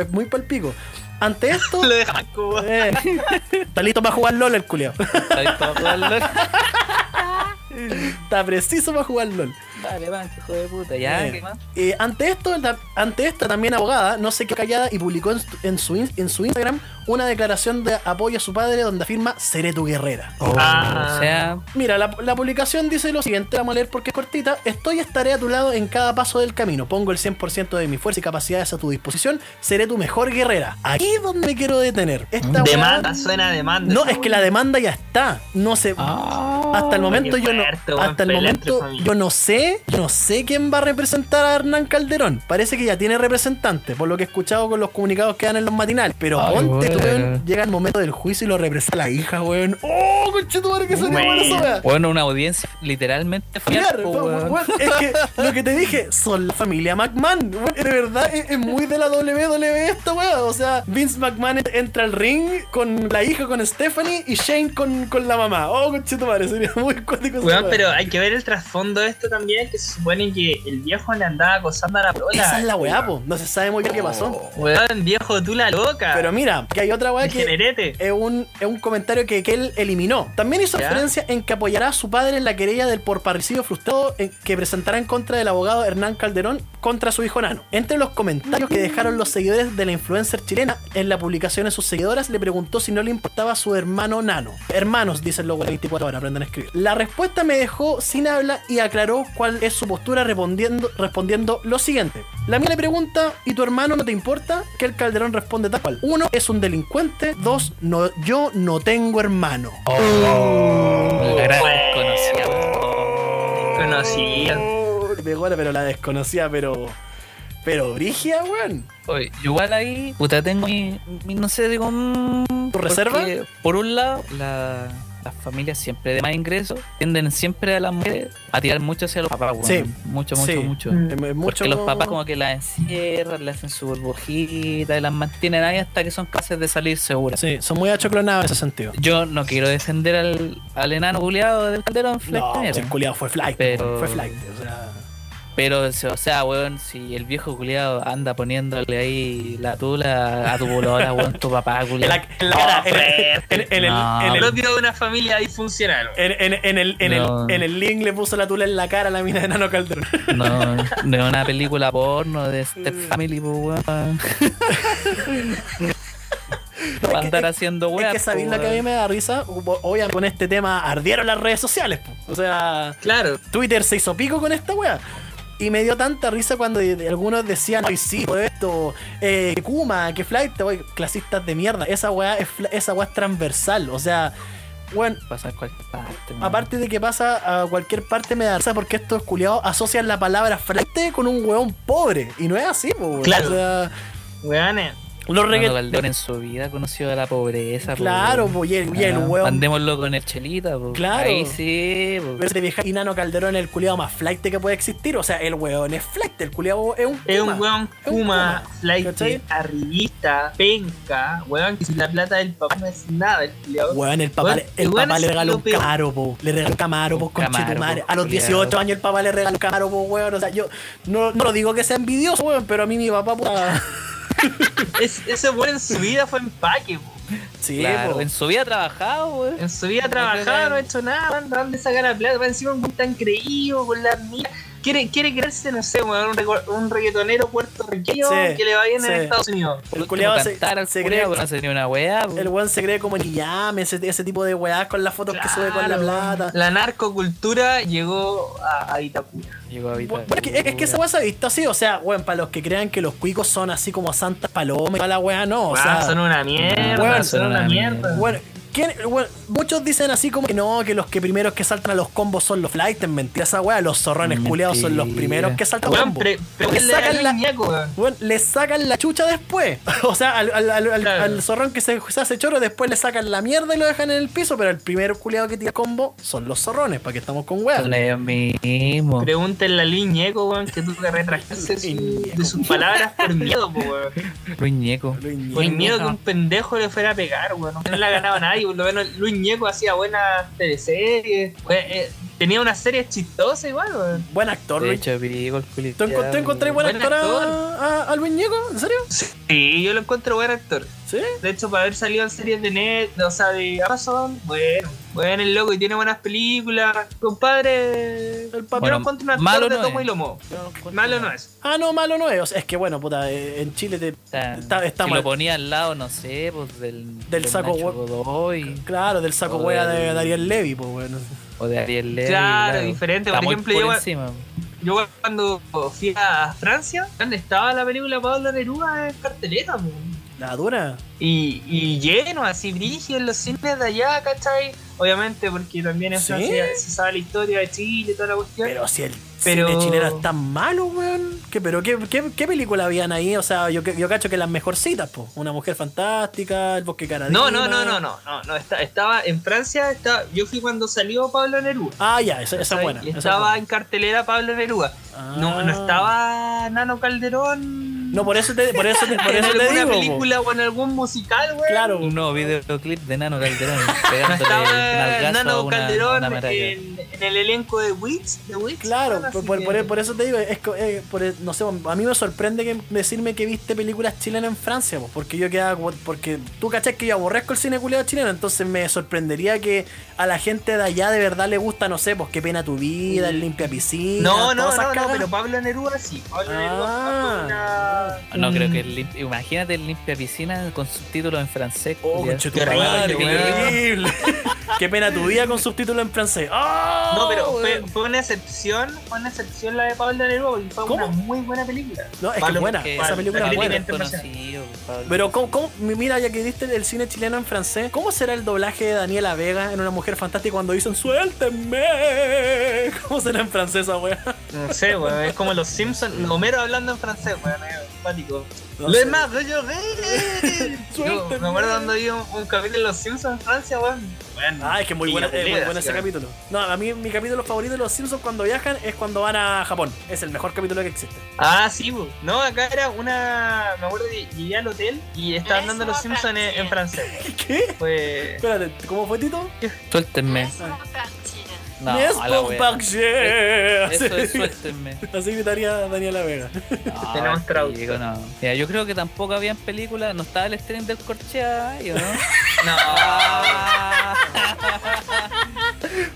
Speaker 1: Es muy palpico. Ante esto,
Speaker 2: Lo deja manco.
Speaker 1: eh, está listo para jugar LOL el culiao.
Speaker 3: Ahí para jugarlo.
Speaker 1: Está preciso para jugar LOL.
Speaker 3: Dale, man, hijo de puta. Ya,
Speaker 1: Eh,
Speaker 3: ¿qué más?
Speaker 1: eh, ante esto, la- ante esta también abogada, no se quedó callada y publicó en, su- en su, in- en su Instagram una declaración de apoyo a su padre donde afirma seré tu guerrera.
Speaker 2: Ah.
Speaker 3: O sea,
Speaker 1: Mira, la, la publicación dice lo siguiente, vamos a leer porque es cortita. Estoy y estaré a tu lado en cada paso del camino. Pongo el 100% de mi fuerza y capacidades a tu disposición. Seré tu mejor guerrera. Aquí es donde me quiero detener. Esta
Speaker 2: Demanda, suena demanda.
Speaker 1: No, es que la demanda ya está. No sé.
Speaker 3: Ah,
Speaker 1: hasta el momento yo no. hasta el momento yo no sé. No sé quién va a representar a Hernán Calderón. Parece que ya tiene representante, por lo que he escuchado con los comunicados que dan en los matinales. Pero
Speaker 3: Ay,
Speaker 1: ponte,
Speaker 3: weón,
Speaker 1: llega el momento del juicio y lo representa la hija, weón. ¡Oh, conchetumare, que sería buena esa weá!
Speaker 3: Bueno, una audiencia literalmente familiar,
Speaker 1: Claro,
Speaker 3: po,
Speaker 1: po,
Speaker 3: weón.
Speaker 1: weón, es que lo que te dije, son la familia McMahon. weón, De verdad, es, es muy de la WWE esta weá. O sea, Vince McMahon en- entra al ring con la hija, con Stephanie, y Shane con, con la mamá. Oh, conchetumare, sería muy cuático weá.
Speaker 2: pero hay que ver el trasfondo de esto también, que se supone que el viejo le andaba acosando a la prola.
Speaker 1: Esa es la weá, po. No se sabe muy bien qué pasó.
Speaker 2: Weón, viejo, tú la loca.
Speaker 1: Pero mira, que hay otra weá que es un, es un comentario que, que él eliminó. No, también hizo
Speaker 2: ¿Ya?
Speaker 1: referencia en que apoyará a su padre en la querella del por parricidio frustrado en que presentará en contra del abogado Hernán Calderón contra su hijo Nano. Entre los comentarios que dejaron los seguidores de la influencer chilena en la publicación de sus seguidoras, le preguntó si no le importaba a su hermano Nano. Hermanos, dicen los 24 horas, aprendan a escribir. La respuesta me dejó sin habla y aclaró cuál es su postura respondiendo, respondiendo lo siguiente. La mía le pregunta, ¿y tu hermano no te importa? Que el Calderón responde tal cual. Uno, es un delincuente. Dos, no, yo no tengo hermano.
Speaker 3: La gran conocida.
Speaker 1: Oh, la- pero la desconocía, pero. Pero Brigia, weón.
Speaker 3: Oye, igual ahí, puta, tengo mi, mi- no sé, digo, mm,
Speaker 1: ¿Tu reserva?
Speaker 3: porque, Por un lado, la- las familias siempre de más ingresos tienden siempre a las mujeres a tirar mucho hacia los papás, weón.
Speaker 1: Sí.
Speaker 3: Mucho, mucho,
Speaker 1: Sí.
Speaker 3: mucho.
Speaker 2: Mm.
Speaker 1: Mucho-
Speaker 3: Porque los papás como que las encierran, le hacen su burbujita y las mantienen ahí hasta que son capaces de salir seguras.
Speaker 1: Sí, son muy achoclonados en ese sentido.
Speaker 3: Yo no quiero defender al, al enano culiado del calderón
Speaker 1: No,
Speaker 3: flechtero,
Speaker 1: el culiado fue flight.
Speaker 3: Pero-
Speaker 1: Fue flight. O sea.
Speaker 3: Pero, o sea, weón, si el viejo culiado anda poniéndole ahí la tula a tu bolora, weón, tu papá
Speaker 1: En
Speaker 3: culiado.
Speaker 1: la, en la cara, en,
Speaker 2: Fred.
Speaker 1: en- en el,
Speaker 3: No,
Speaker 1: en el-
Speaker 2: de una familia disfuncional.
Speaker 1: en- en- en el, en el-
Speaker 3: No.
Speaker 1: en el link le puso la tula en la cara a la mina de Nano Calderón.
Speaker 3: No, no es una película porno de Step
Speaker 1: Mm.
Speaker 3: Family, pues, weón. Va a andar haciendo
Speaker 1: es
Speaker 3: weón.
Speaker 1: que sabéis lo que a mí me da risa. Obviamente con este tema ardieron las redes sociales. po. O sea,
Speaker 2: Claro.
Speaker 1: Twitter se hizo pico con esta wea. Y me dio tanta risa cuando algunos decían, ay sí, todo esto, eh, que Kuma, que Flight, wey, clasistas de mierda. Esa weá es, esa weá es transversal. O sea, bueno,
Speaker 3: Pasa en cualquier parte, weón.
Speaker 1: aparte de que pasa a cualquier parte, me da risa porque estos culiados asocian la palabra flight con un weón pobre. Y no es así, po, weón.
Speaker 2: Claro.
Speaker 1: O sea,
Speaker 2: Weones.
Speaker 1: Los
Speaker 3: Fernando
Speaker 1: reggae-
Speaker 3: Calderón en su vida conoció la pobreza. po,
Speaker 1: Claro, po, y el, y el weón.
Speaker 3: Mandémoslo con el chelita, po.
Speaker 1: Claro.
Speaker 3: Ahí sí, po.
Speaker 1: Ese vieja y Nano Calderón es el culiado más flight que puede existir. O sea, el weón es flight, el culiado es un
Speaker 2: Es
Speaker 1: Kuma.
Speaker 2: un
Speaker 1: Es un
Speaker 2: Kuma, flight, arribista, penca, weón, que si la plata del papá no es nada, el culiao.
Speaker 1: Weón, el papá,
Speaker 2: Weón,
Speaker 1: le- el
Speaker 2: el weón
Speaker 1: papá le regaló un camaro, po. Le regaló un camaro, po, madre.
Speaker 3: po,
Speaker 1: A los
Speaker 3: culiao.
Speaker 1: 18 años el papá le regaló un camaro, po, weón. O sea, yo no, no lo digo que sea envidioso, weón, pero a mí mi papá, puta.
Speaker 2: Es- ese weón en su vida fue empaque, po.
Speaker 1: Sí,
Speaker 3: Claro,
Speaker 1: po.
Speaker 3: en su vida ha trabajado, weón.
Speaker 2: En su vida ha trabajado, no ha hecho nada, weón, ¿de dónde sacar la plata? Va encima un weón tan creído con las minas. Quiere, quiere creerse, no sé, weón, un, un reggaetonero puertorriqueño
Speaker 1: Sí,
Speaker 2: que le va bien
Speaker 1: sí.
Speaker 2: en Estados Unidos.
Speaker 1: El culiao se, se
Speaker 3: culiao,
Speaker 1: cree.
Speaker 3: no hace ni una weá.
Speaker 1: El weón se cree como el llame, ese, ese tipo de weás con las fotos que sube con la plata.
Speaker 2: La narcocultura llegó a, a.
Speaker 3: Llegó.
Speaker 1: Bueno, es, que, es que esa weá se ha visto así, o sea, weón, para los que crean que los cuicos son así como santas palomas y toda la weá, no, o sea.
Speaker 2: son una mierda,
Speaker 1: weón,
Speaker 2: son una mierda.
Speaker 1: Bueno, ¿quién- bueno, muchos dicen así como que no, que los que primeros que saltan a los combos son los flights, mentira esa weá, los zorrones
Speaker 3: Mentira.
Speaker 1: culeados son los primeros que saltan a
Speaker 2: Weón,
Speaker 1: combos. Le
Speaker 2: a
Speaker 1: sacan la-. Bueno, le sacan la chucha después. O sea, al, al- al- al-
Speaker 2: Claro.
Speaker 1: al zorrón que se, se hace choro, después le sacan la mierda y lo dejan en el piso, pero el primer culeado que tira combo son los zorrones, para que estamos con weas.
Speaker 3: Son ellos mismos.
Speaker 2: Pregúntenle a Luis Ñeco, weón, que tuvo que retractarse de, su- de sus palabras por miedo, po, weón.
Speaker 3: Luis Ñeco.
Speaker 2: Por miedo que un pendejo le fuera a pegar, weón. No le ha ganado a nadie, por lo menos Luis Ñeco hacía buenas teleseries. eh, tenía una serie chistosa igual, weón.
Speaker 1: Buen actor,
Speaker 3: De
Speaker 1: Luis.
Speaker 3: hecho.
Speaker 1: ¿Tú, encont- tú encontré buen
Speaker 2: Buen
Speaker 1: actor, a-
Speaker 2: actor.
Speaker 1: A, a Luis Ñeco? ¿En serio?
Speaker 2: Sí, yo lo encuentro buen actor.
Speaker 1: ¿Sí?
Speaker 2: De hecho, para haber salido en series de net, o sea, de Amazon, bueno, bueno, el loco y tiene buenas películas. Compadre, el papel
Speaker 3: Bueno,
Speaker 2: no encuentro un actor
Speaker 3: malo
Speaker 2: de
Speaker 3: no
Speaker 2: tomo
Speaker 3: es.
Speaker 2: y lomo. Malo no es.
Speaker 1: Ah, no, malo no es. O sea, es que bueno, puta, eh, en Chile te.
Speaker 3: O sea,
Speaker 1: Está- está
Speaker 3: si
Speaker 1: mal.
Speaker 3: lo ponía al lado, no sé, pues del,
Speaker 1: Del saco
Speaker 3: Nacho
Speaker 1: hue-
Speaker 3: Godoy
Speaker 1: Claro, del saco
Speaker 3: O
Speaker 1: wea de
Speaker 3: del-
Speaker 1: Dariel Levy, pues bueno.
Speaker 3: o de Ariel Levy.
Speaker 2: Claro, diferente.
Speaker 3: Está
Speaker 2: Por ejemplo,
Speaker 3: por
Speaker 2: yo-
Speaker 3: encima.
Speaker 2: Yo cuando fui a Francia, donde estaba la película Pablo Neruda en cartelera, po.
Speaker 1: La dura.
Speaker 2: y, y lleno, así brígido en los cines de allá, ¿cachai? Obviamente, porque también en
Speaker 1: ¿Sí?
Speaker 2: Francia se sabe la historia de Chile y toda la cuestión.
Speaker 1: Pero si el
Speaker 2: Pero-
Speaker 1: cine chileno es tan malo, weón. ¿Qué, pero qué, qué, qué película habían ahí? O sea, yo, yo cacho que las mejorcitas, pues. Una mujer fantástica, El bosque caradima.
Speaker 2: No, no, no, no, no, no, no, está- estaba en Francia, estaba, yo fui cuando salió Pablo Neruda.
Speaker 1: Ah, ya, esa, esa es buena. Esa
Speaker 2: estaba
Speaker 1: buena.
Speaker 2: en cartelera Pablo Neruda. No, no
Speaker 1: Ah.
Speaker 2: estaba Nano Calderón
Speaker 1: No, por eso te, por eso te, por
Speaker 2: en
Speaker 1: eso te
Speaker 2: alguna
Speaker 1: digo. po.
Speaker 2: película o en algún musical, weón.
Speaker 1: Claro.
Speaker 3: Un nuevo videoclip de Nano Calderón
Speaker 2: estaba Nano Calderón
Speaker 3: una
Speaker 2: en, en el elenco de Wix. De Wix
Speaker 1: Claro, por, por-
Speaker 2: que-
Speaker 1: por- por eso te digo, es, eh, por- no sé, a mí me sorprende que decirme que viste películas chilenas en Francia, po, porque yo quedaba como- porque tú cachás que yo aborrezco el cine culiado chileno, entonces me sorprendería que a la gente de allá de verdad le gusta, no sé, pues qué pena tu vida, el limpia piscina,
Speaker 2: No, no, no, no, pero Pablo Neruda sí. Pablo Neruda
Speaker 1: Ah.
Speaker 2: fue una-
Speaker 3: No, creo
Speaker 2: un-
Speaker 3: que el lim- imagínate el limpia piscina con subtítulos en francés.
Speaker 1: Oh,
Speaker 2: Qué
Speaker 1: pena tu vida con subtítulos en francés. ¡Ah!
Speaker 2: No, pero fue, una excepción, fue una excepción la de Pablo Neruda porque fue
Speaker 1: ¿Cómo?
Speaker 2: una muy buena película.
Speaker 1: No, es que es buena,
Speaker 3: Que
Speaker 1: esa película
Speaker 2: la
Speaker 1: es buena.
Speaker 3: conocido.
Speaker 1: Pero, ¿cómo, cómo- mira, ya que diste el cine chileno en francés, ¿cómo será el doblaje de Daniela Vega en Una Mujer Fantástica cuando dicen ¡Suéltenme! ¿Cómo será en francés esa wea?
Speaker 2: No sé, weón, es como los Simpsons, Homero hablando en francés, weón, es simpático.
Speaker 1: No
Speaker 2: Le más, yo
Speaker 1: Suéltenme.
Speaker 2: Me acuerdo cuando vi un, un capítulo de los Simpsons en Francia, weón. Bueno,
Speaker 1: Ah, es que es muy, buena, es muy bueno ese capítulo. No, a mí mi capítulo favorito de Los Simpsons cuando viajan es cuando van a Japón. Es el mejor capítulo que existe.
Speaker 2: Ah, sí, bu. no, acá era una. Me acuerdo que llegué al hotel y estaban dando los Simpsons en, en francés.
Speaker 1: ¿Qué?
Speaker 2: Fue.
Speaker 1: Espérate, ¿cómo fue Tito?
Speaker 3: Suéltenme. No,
Speaker 1: Yes,
Speaker 3: a la
Speaker 1: pour
Speaker 3: wea.
Speaker 1: partir.
Speaker 3: Eso es
Speaker 1: Así,
Speaker 3: suéltenme.
Speaker 1: así gritaría Daniela Vega.
Speaker 3: No,
Speaker 2: Tenemos
Speaker 3: no. Mira, yo creo que tampoco habían películas, no estaba el stream del Corchea ahí, ¿o no?
Speaker 2: No.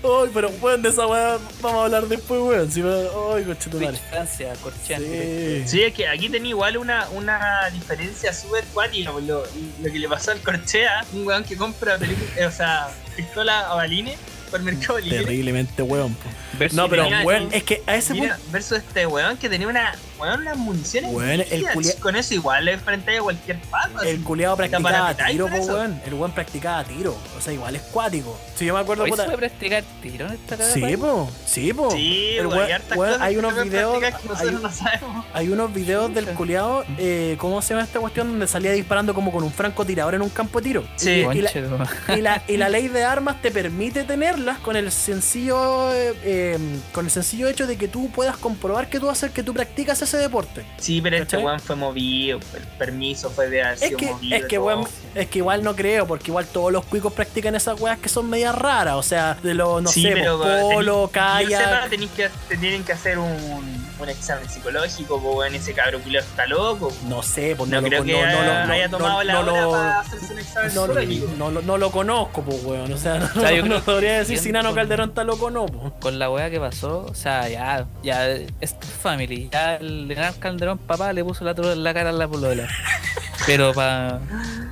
Speaker 1: Ay, pero weón, de esa weá vamos a hablar después, weón. Si me... Ay, conchetumare.
Speaker 3: Francia, Corchea.
Speaker 1: Sí.
Speaker 2: Sí, es que aquí tenía igual una, una diferencia súper cuática. por Lo, lo que le pasó al Corchea, un weón que compra películas, o sea, pistola a balines por Mercado Libre.
Speaker 1: Terriblemente weón. po.
Speaker 3: Versus
Speaker 1: No, pero weón, es que a ese
Speaker 2: Mira,
Speaker 1: punto.
Speaker 2: versus este weón que tenía una, weón, unas municiones.
Speaker 1: El culia-
Speaker 2: Con eso igual le enfrenté a cualquier pato.
Speaker 1: El culiado practicaba tiro, po, weón. El weón practicaba tiro. O sea, igual es cuático. Si yo me acuerdo, puta.
Speaker 3: puede practicar tiro en esta cara.
Speaker 1: Sí, po. Sí, po.
Speaker 2: Sí,
Speaker 1: El
Speaker 2: weón,
Speaker 1: weón-
Speaker 2: hay
Speaker 1: unos videos. hay-
Speaker 2: no sabemos.
Speaker 1: Hay unos videos del culiado, eh, ¿cómo se llama esta cuestión? Donde salía disparando como con un francotirador en un campo de tiro.
Speaker 2: Sí.
Speaker 1: Y, y la,
Speaker 3: Conche, tu-
Speaker 1: y la- y la ley de armas te permite tenerlas con el sencillo eh, eh, con el sencillo hecho de que tú puedas comprobar que tú haces que tú practicas ese deporte.
Speaker 2: Sí, pero este
Speaker 1: ¿Cachai?
Speaker 2: weón fue movido, el permiso fue de haber
Speaker 1: Es
Speaker 2: sido
Speaker 1: que,
Speaker 2: movido.
Speaker 1: es que weón, es que igual no creo, porque igual todos los cuicos practican esas weas que son medias raras. O sea, de los, no
Speaker 2: Sí,
Speaker 1: sé,
Speaker 2: pero,
Speaker 1: pues, polo,
Speaker 2: yo
Speaker 1: kayak.
Speaker 2: tenés que, te tienen que hacer un, un examen psicológico, pues weón, ese cabro culiao está loco.
Speaker 1: No sé, pues
Speaker 2: No,
Speaker 1: no,
Speaker 2: creo
Speaker 1: lo
Speaker 2: que
Speaker 1: no, no,
Speaker 2: haya,
Speaker 1: no,
Speaker 2: haya
Speaker 1: no,
Speaker 2: tomado la
Speaker 1: no
Speaker 2: hora
Speaker 1: lo-
Speaker 2: para hacerse un examen psicológico.
Speaker 1: no lo- no lo conozco, pues, weón. O sea, no,
Speaker 3: sea, yo
Speaker 1: no podría decir si Nano Calderón está loco o no, pues.
Speaker 3: con la weá que pasó, o sea, ya, ya, es family, ya el gran Calderón papá le puso la, la cara a la polola. Pero para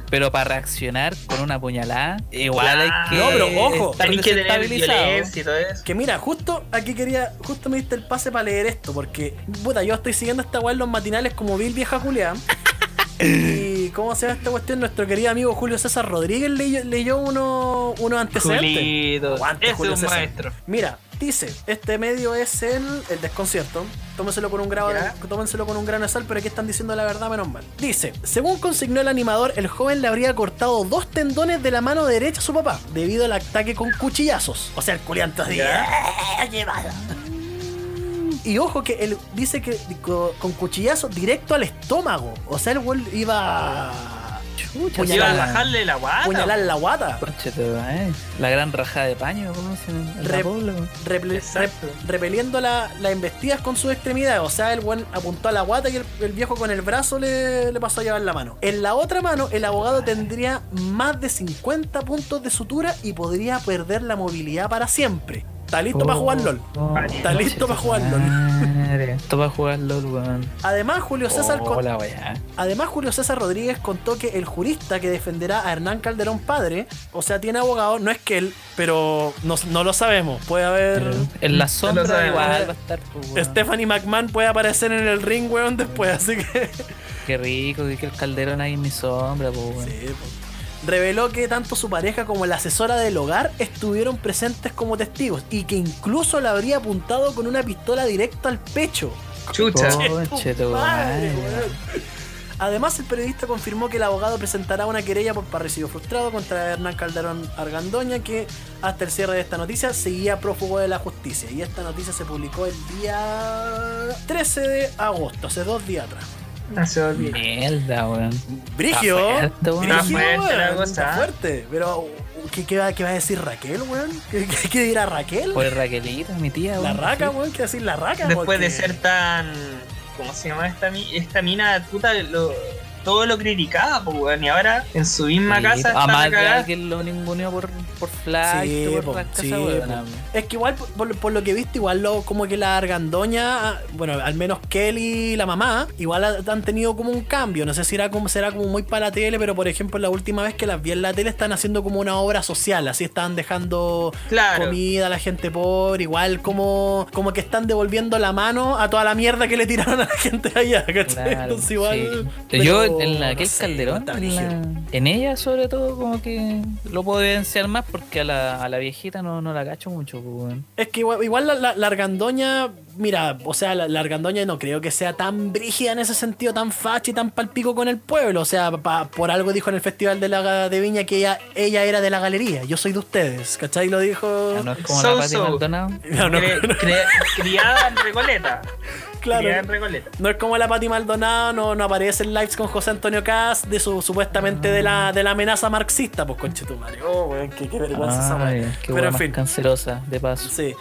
Speaker 3: pero para reaccionar con una puñalada, igual hay que
Speaker 1: No, pero ojo,
Speaker 2: que tener
Speaker 3: desestabilizado.
Speaker 2: violencia y todo eso.
Speaker 1: Que mira, justo aquí quería, justo me diste el pase para leer esto, porque, puta, yo estoy siguiendo esta weá en los matinales como Bill Vieja Julia. y, ¿cómo se llama esta cuestión? Nuestro querido amigo Julio César Rodríguez leyó, leyó uno- unos antecedentes.
Speaker 2: Julito,
Speaker 1: Aguante,
Speaker 2: ese
Speaker 1: Julio
Speaker 2: es un
Speaker 1: César.
Speaker 2: maestro.
Speaker 1: Mira, dice, este medio es el, el desconcierto. Tómenselo con un grado de, tómenselo con un grano de sal, pero aquí están diciendo la verdad, menos mal. Dice, según consignó el animador, el joven le habría cortado dos tendones de la mano derecha a su papá, debido al ataque con cuchillazos. O sea, el culianto así. "Ah, llevada". Y ojo que él dice que co- con cuchillazo directo al estómago. O sea, el güey iba a
Speaker 3: la-
Speaker 2: bajarle la guata.
Speaker 1: puñalar la guata.
Speaker 3: Conche tu madre, La gran rajada de paño, ¿cómo se la
Speaker 1: rep- repeliendo la- las embestidas con sus extremidades. O sea, el buen apuntó a la guata y el, el viejo con el brazo le, le pasó a llevar la mano. En la otra mano, el abogado tendría más de 50 puntos de sutura y podría perder la movilidad para siempre. Está listo para jugar LOL.
Speaker 3: Oh,
Speaker 1: Está listo para jugar LOL.
Speaker 3: Madre, Esto para jugar LOL, weón.
Speaker 1: Además, Julio César con-
Speaker 3: Hola, weá.
Speaker 1: Además, Julio César Rodríguez contó que el jurista que defenderá a Hernán Calderón padre, o sea, tiene abogado, no es que él, pero no, no lo sabemos. Puede haber.
Speaker 3: En la sombra
Speaker 2: sabemos.
Speaker 3: igual va a estar, pues, weón.
Speaker 1: Stephanie McMahon puede aparecer en el ring, weón, después, así que.
Speaker 3: Qué rico, que el calderón ahí en mi sombra, pues, weón.
Speaker 1: Sí, po. Reveló que tanto su pareja como la asesora del hogar estuvieron presentes como testigos y que incluso la habría apuntado con una pistola directo al pecho.
Speaker 2: Chucha.
Speaker 3: Conche tu
Speaker 1: Madre,
Speaker 3: madre.
Speaker 1: weón. Además, el periodista confirmó que el abogado presentará una querella por parricidio frustrado contra Hernán Calderón Argandoña, que hasta el cierre de esta noticia seguía prófugo de la justicia. Y esta noticia se publicó el día 13 de agosto, hace dos días atrás.
Speaker 2: Demasiado bien.
Speaker 3: Mierda, weón.
Speaker 1: Brigio.
Speaker 3: Está fuerte, weón.
Speaker 1: Brigio,
Speaker 2: Está fuerte
Speaker 1: weón,
Speaker 2: la
Speaker 1: está
Speaker 2: cosa.
Speaker 1: fuerte. Pero, ¿qué, qué, va, qué va a decir Raquel, weón? ¿Qué, qué, qué dirá Raquel?
Speaker 3: Por Raquelita, mi tía,
Speaker 1: La
Speaker 3: weón.
Speaker 1: raca, weón, ¿qué va a decir la raca?
Speaker 2: Después de ser tan. ¿Cómo se llama esta, mi- esta mina? Puta, lo- todo lo criticaba, pues, weón. Y ahora en su misma
Speaker 3: Sí,
Speaker 2: casa
Speaker 3: a
Speaker 2: está
Speaker 3: más alguien lo ninguneó por, por flight,
Speaker 1: Sí,
Speaker 3: por
Speaker 1: po,
Speaker 3: las casas,
Speaker 1: sí,
Speaker 3: weón.
Speaker 1: po. Es que igual, por, por- lo que viste, igual lo, como que la argandoña, bueno, al menos Kelly y la mamá, igual ha- han tenido como un cambio. No sé si era como, será como muy para la tele, pero por ejemplo, la última vez que las vi en la tele están haciendo como una obra social, así están dejando
Speaker 2: Claro.
Speaker 1: comida a la gente pobre, igual como, como que están devolviendo la mano a toda la mierda que le tiraron a la gente allá, ¿cachai?
Speaker 3: Claro,
Speaker 1: Entonces igual.
Speaker 3: sí.
Speaker 1: pero
Speaker 3: Yo en la aquel
Speaker 1: no sé,
Speaker 3: Calderón, en, la- en ella sobre todo como que lo puedo evidenciar más porque a la, a la viejita no, no la cacho mucho, pues.
Speaker 1: Es que igual, igual la, la, la argandoña, mira, o sea, la, la argandoña no creo que sea tan brígida en ese sentido, tan facha y tan palpico con el pueblo. O sea, pa- por algo dijo en el Festival de, la, de Viña que ella, ella era de la galería, yo soy de ustedes, ¿cachai? Lo dijo.
Speaker 3: Ah, no es como
Speaker 2: So,
Speaker 3: la Pati
Speaker 2: so.
Speaker 3: Maldonado.
Speaker 1: No, no,
Speaker 2: Cre- cre- criada en Recoleta.
Speaker 1: Claro.
Speaker 2: Criada en Recoleta.
Speaker 1: No es como la Pati Maldonado, no, no aparece en lives con José Antonio Cast de su supuestamente de la, de la amenaza marxista, pues conche tu madre. Oh, weón, qué, qué vergüenza esa
Speaker 3: qué
Speaker 1: Pero en fin.
Speaker 3: cancerosa, de paso.
Speaker 1: Sí.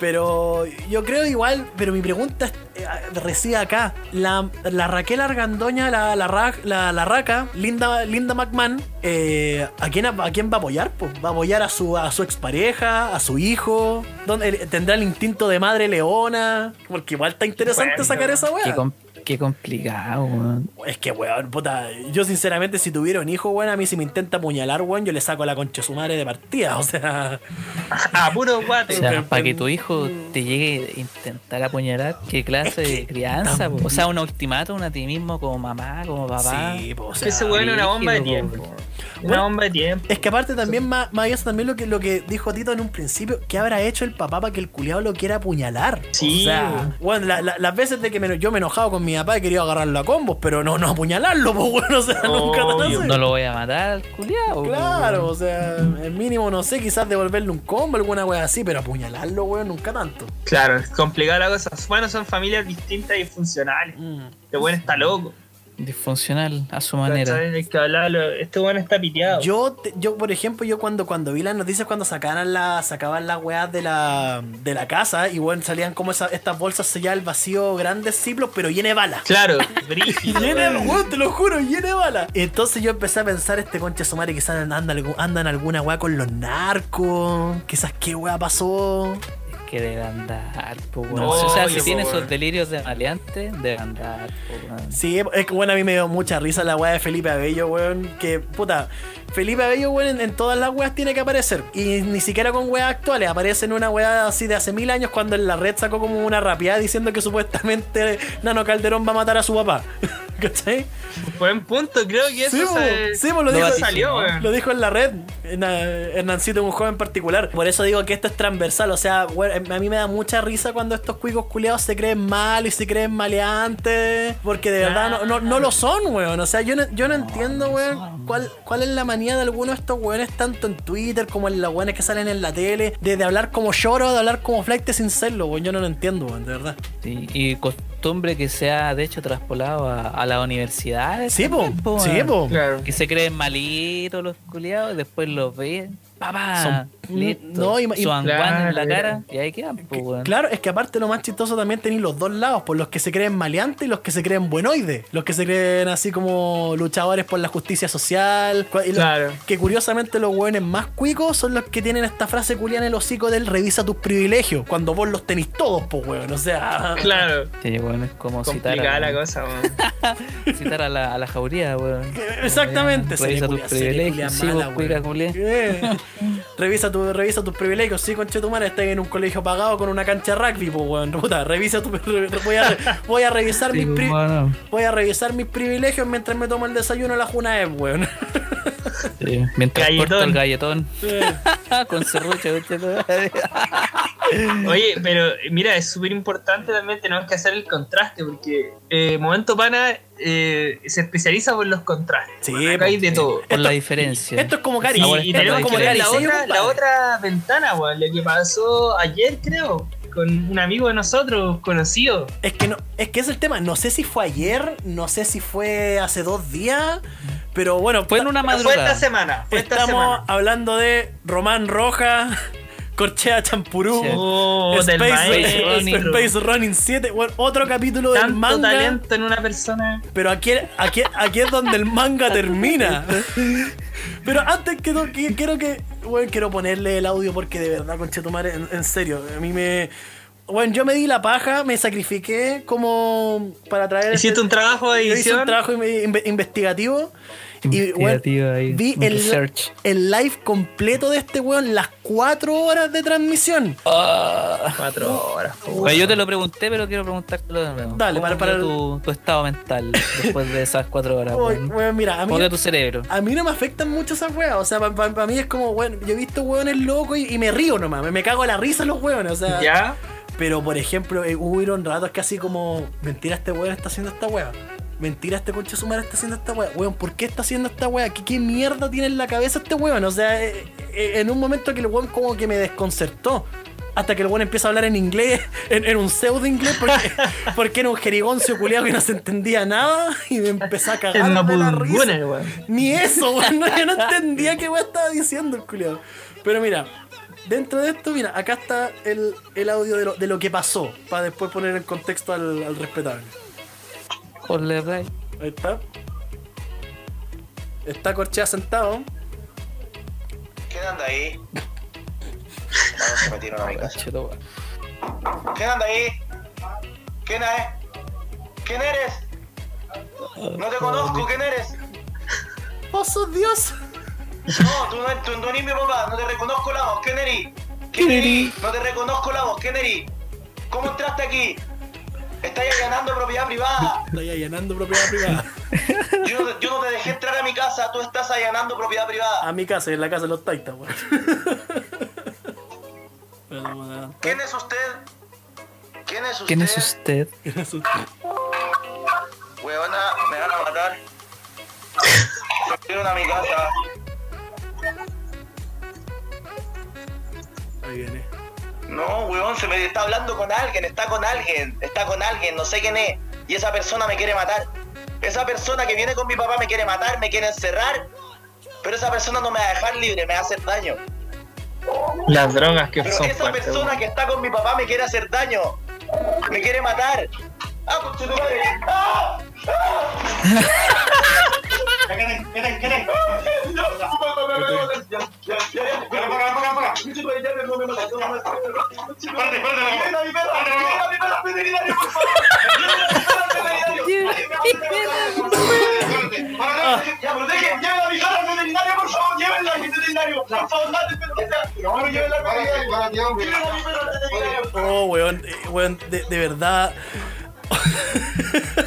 Speaker 1: Pero yo creo igual, pero mi pregunta eh, reside acá. La, la Raquel Argandoña, la, la, ra- la, la raca, Linda, Linda McMahon, eh, ¿a, quién, ¿a quién va a apoyar? Pues? ¿Va a apoyar a su, a su expareja, a su hijo? ¿Dónde, ¿Tendrá el instinto de madre leona? Porque igual está interesante
Speaker 2: Bueno,
Speaker 1: sacar esa weá.
Speaker 3: Qué complicado, weón.
Speaker 1: Es que, weón, puta, yo sinceramente si tuviera un hijo, weón, a mí si me intenta apuñalar, weón, yo le saco la concha a su madre de partida, o sea...
Speaker 2: A puro
Speaker 3: O
Speaker 2: guate.
Speaker 3: sea,
Speaker 1: pero-
Speaker 3: para que tu hijo te llegue a intentar apuñalar, ¿qué clase de crianza? po? O sea, un ultimátum a ti mismo como mamá, como papá.
Speaker 1: Sí, po, o
Speaker 2: Es
Speaker 1: sea,
Speaker 2: que ese weón es una bomba de tiempo.
Speaker 1: Bueno,
Speaker 2: Una bomba de tiempo.
Speaker 1: Es que aparte también, más, más eso, también lo que, lo que dijo Tito en un principio, ¿qué habrá hecho el papá para que el culiado lo quiera apuñalar?
Speaker 2: Sí.
Speaker 1: O sea, la- la- las veces de que me- yo me he enojado con mi papá querido agarrarlo a combos, pero no, no apuñalarlo, pues bueno, o sea, nunca tan
Speaker 2: Obvio.
Speaker 1: así.
Speaker 3: No lo voy a matar al culiao.
Speaker 1: Claro, o sea, el mínimo, no sé, quizás devolverle un combo, alguna wea así, pero apuñalarlo, weón, nunca tanto.
Speaker 2: Claro, es complicada la cosa. Bueno, son familias distintas y funcionales.
Speaker 1: Mm.
Speaker 2: Este weón está loco.
Speaker 3: Disfuncional a su manera.
Speaker 2: que hablarlo. Este weón está piteado.
Speaker 1: Yo, te- yo, por ejemplo, yo cuando, cuando vi las noticias, cuando sacaban la, sacaban las weas de la, de la casa, y bueno, salían como esa- estas bolsas selladas al vacío, grandes ciplos, pero llena de balas.
Speaker 2: Claro, brígido.
Speaker 1: Llena de
Speaker 2: weón.
Speaker 1: weón, te lo juro, llena de balas. Entonces yo empecé a pensar, este concha su madre quizás anda, anda en alguna wea con los narcos, quizás qué wea pasó.
Speaker 3: Que debe andar.
Speaker 1: No,
Speaker 3: o sea, si tiene esos delirios de maleante, debe andar, po, weón.
Speaker 1: Sí, es que bueno, a mí me dio mucha risa la weá de Felipe Abello, weón. Que, puta, Felipe Abello, weón, en, en todas las weas tiene que aparecer. Y ni siquiera con weas actuales. Aparece en una wea así de hace mil años cuando en la red sacó como una rapeada diciendo que supuestamente Nano Calderón va a matar a su papá. ¿Cachai?
Speaker 2: Buen punto, creo que eso
Speaker 1: Sí,
Speaker 2: se-
Speaker 1: sí, po, lo,
Speaker 3: Lo
Speaker 1: dijo,
Speaker 2: salió,
Speaker 1: lo dijo en la red, en, eh, Hernancito, un joven particular. Por eso digo que esto es transversal. O sea, weón, a mí me da mucha risa cuando estos cuicos culiados se creen mal y se creen maleantes. Porque de verdad no, no, no lo son, weón. O sea, yo no, yo no entiendo, weón, cuál, cuál es la manía de algunos de estos weones, tanto en Twitter como en los weones que salen en la tele, de, de hablar como lloro, de hablar como flight sin serlo, weón. Yo no lo entiendo, weón, de verdad.
Speaker 3: Sí, y costumbre que se ha de hecho traspolado a, a las universidades.
Speaker 1: Sí, po,
Speaker 3: también, po,
Speaker 1: sí,
Speaker 3: weón.
Speaker 1: po.
Speaker 2: Claro.
Speaker 3: Que se creen malitos los culiados, después los ven, papá,
Speaker 1: no, y- y-
Speaker 3: su anguán en la
Speaker 2: Claro,
Speaker 3: cara y ahí quedan, po, weón.
Speaker 1: Claro, es que aparte lo más chistoso también tenéis los dos lados, por los que se creen maleantes y los que se creen buenoides, los que se creen así como luchadores por la justicia social, cu- y los-
Speaker 2: Claro.
Speaker 1: que curiosamente los hueones más cuicos son los que tienen esta frase culiana en el hocico del revisa tus privilegios, cuando vos los tenéis todos, pues weón, o sea...
Speaker 2: Claro.
Speaker 3: Sí, weón, es como citar
Speaker 2: Complicada
Speaker 3: a,
Speaker 2: la cosa, weón.
Speaker 3: citar a la, a la jauría, weón.
Speaker 1: Exactamente,
Speaker 3: Revisa tus privilegios,
Speaker 1: culia
Speaker 3: sí,
Speaker 1: mala,
Speaker 3: vos, cuica,
Speaker 1: Revisa, tu, revisa tus privilegios, sí, conchetumare, estás en un colegio pagado con una cancha de rugby, pues weón, puta, revisa tu, voy, a, voy a revisar
Speaker 3: Sí,
Speaker 1: mis pri-
Speaker 3: bueno,
Speaker 1: Voy a revisar mis privilegios mientras me tomo el desayuno a la Junaev, weón.
Speaker 3: sí. Mientras
Speaker 2: Galletón.
Speaker 3: corto el galletón con serrucho,
Speaker 2: Oye, pero mira, es súper importante también tenemos que hacer el contraste porque eh, Momento Pana eh, se especializa por los contrastes.
Speaker 1: Sí,
Speaker 2: Acá hay
Speaker 1: po,
Speaker 2: de todo.
Speaker 3: por la
Speaker 1: Esto-
Speaker 3: diferencia.
Speaker 1: Esto es como Cari.
Speaker 2: Y, tenemos
Speaker 3: la
Speaker 2: como la, otra, la otra ventana, weón, lo que pasó ayer, creo, con un amigo de nosotros, conocido.
Speaker 1: Es que no, es que es el tema. No sé si fue ayer, no sé si fue hace dos días, pero bueno,
Speaker 3: Fue en una
Speaker 2: Pero fue
Speaker 3: madrugada.
Speaker 2: esta semana. Fue esta
Speaker 1: estamos
Speaker 2: semana.
Speaker 1: hablando de Román Roja, Corchea Champurú,
Speaker 3: Sí.
Speaker 2: Oh, del
Speaker 1: Space.
Speaker 3: Running.
Speaker 1: Space Running 7, bueno, otro capítulo del
Speaker 2: Tanto
Speaker 1: manga.
Speaker 2: talento en una persona.
Speaker 1: Pero aquí, aquí, aquí es donde el manga termina. Pero antes que todo, que- quiero que. Bueno, quiero ponerle el audio porque de verdad, conchetumare, en, en serio, a mí me. Bueno, yo me di la paja, me sacrifiqué como para traer.
Speaker 2: Hiciste
Speaker 1: este-
Speaker 2: un trabajo de
Speaker 1: hice un
Speaker 2: edición.
Speaker 1: trabajo inve- inve- investigativo. Y bueno,
Speaker 3: Investigativo ahí,
Speaker 1: vi el, live completo de este weón, las cuatro horas de transmisión.
Speaker 3: Ah.
Speaker 2: Cuatro horas.
Speaker 3: Bueno, yo te lo pregunté, pero quiero preguntártelo de nuevo.
Speaker 1: Dale,
Speaker 3: ¿Cómo
Speaker 1: para- para
Speaker 3: tu, tu estado mental después de esas cuatro horas?
Speaker 1: Uy,
Speaker 3: weón?
Speaker 1: weón, mira, a mí,
Speaker 3: ¿Cómo quedó tu cerebro?
Speaker 1: a mí no me afectan mucho esas weas. O sea, para mí es como, bueno, yo he visto weones locos y, y me río nomás. Me, me cago a la risa los weones. O sea,
Speaker 2: ¿Ya?
Speaker 1: Pero, por ejemplo, eh, hubieron ratos que así como, mentira, este weón está haciendo esta wea. Mentira, este conche su madre está haciendo esta wea. Weón, ¿por qué está haciendo esta wea? ¿Qué, qué mierda tiene en la cabeza este weón? O sea, eh, eh, en un momento que el weón como que me desconcertó. Hasta que el weón empieza a hablar en inglés, en, en un pseudo inglés, porque, porque era un jerigoncio culiado que no se entendía nada y me empezó a cagar de la risa. Ni eso, weón. No, yo no entendía qué weón estaba diciendo el culiado. Pero mira, dentro de esto, mira, acá está el, el audio de lo, de lo que pasó. Para después poner en contexto al, al respetable.
Speaker 3: Ponle play.
Speaker 1: Ahí está. Está Corchea sentado.
Speaker 4: ¿Quién anda ahí? A mi casa.
Speaker 3: Weón.
Speaker 4: ¿Quién anda ahí? ¿Quién es? ¿Quién eres? No te conozco, ¿quién eres?
Speaker 1: ¡Oh, sos Dios!
Speaker 4: No, tú no, tú no eres mi papá, no te reconozco la voz, ¿quién eres? ¿Quién eres? No te reconozco la voz, ¿quién eres? ¿Cómo entraste aquí? Estás allanando propiedad privada.
Speaker 1: Estoy allanando propiedad privada.
Speaker 4: Yo no, te- yo no te dejé entrar a mi casa, tú estás allanando propiedad privada.
Speaker 1: A mi casa, en la casa de los Taitas, weón.
Speaker 4: ¿Quién es usted? ¿Quién es usted?
Speaker 3: ¿Quién es usted?
Speaker 1: ¿Quién es usted?
Speaker 4: Huevona, me van a matar. A mi casa.
Speaker 1: Ahí viene.
Speaker 4: No, weón, se me está hablando con alguien, está con alguien, está con alguien, no sé quién es. Y esa persona me quiere matar. Esa persona que viene con mi papá me quiere matar, me quiere encerrar. Pero esa persona no me va a dejar libre, me va a hacer daño.
Speaker 2: Las drogas que
Speaker 4: Pero
Speaker 2: son
Speaker 4: esa
Speaker 2: fuertes.
Speaker 4: persona
Speaker 2: weón.
Speaker 4: que está con mi papá me quiere hacer daño. Me quiere matar. ¡Ah, conchetumare! ¡Ah!
Speaker 1: Oh, weón, eh, weón, de, verdad.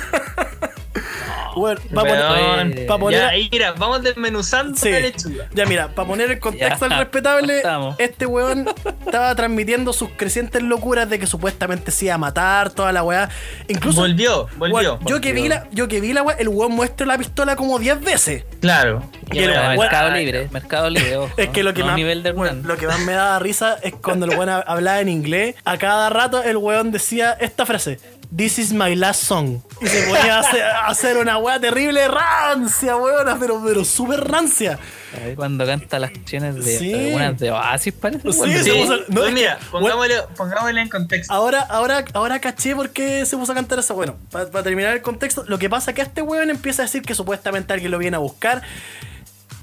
Speaker 1: weón, va a poner.
Speaker 2: Weón,
Speaker 1: pa' poner-
Speaker 2: Ya, mira, vamos desmenuzando
Speaker 1: Sí.
Speaker 2: la lechuga.
Speaker 1: Ya mira, para poner el contexto
Speaker 3: Ya,
Speaker 1: al respetable,
Speaker 3: estamos.
Speaker 1: este weón estaba transmitiendo sus crecientes locuras de que supuestamente se iba a matar, toda la weá. Incluso.
Speaker 2: Volvió, volvió.
Speaker 1: weón, yo que vi la, yo que vi la weá, el weón muestra la pistola como 10 veces.
Speaker 2: Claro.
Speaker 1: Y el-
Speaker 3: Ah,
Speaker 1: bueno,
Speaker 3: mercado
Speaker 2: ah,
Speaker 3: Libre, Mercado Libre, ojo.
Speaker 1: Es que lo que
Speaker 3: no
Speaker 1: más.
Speaker 3: nivel de
Speaker 1: weón,
Speaker 3: Hernán.
Speaker 1: lo que más me daba risa es cuando el weón hab- hablaba en inglés. A cada rato el weón decía esta frase. This is my last song. Y se ponía a hacer, a hacer una weá terrible rancia, weón, pero, pero súper rancia.
Speaker 3: Ahí Cuando canta las canciones de
Speaker 1: Sí.
Speaker 3: algunas de Oasis, parece.
Speaker 1: Sí,
Speaker 3: weón.
Speaker 1: se puso- no,
Speaker 2: pues
Speaker 1: es
Speaker 2: mira,
Speaker 1: que-
Speaker 2: pongámosle, pongámosle en contexto.
Speaker 1: Ahora, ahora, ahora caché por qué se puso a cantar eso. Bueno, para terminar el contexto, lo que pasa es que este weón empieza a decir que supuestamente alguien lo viene a buscar.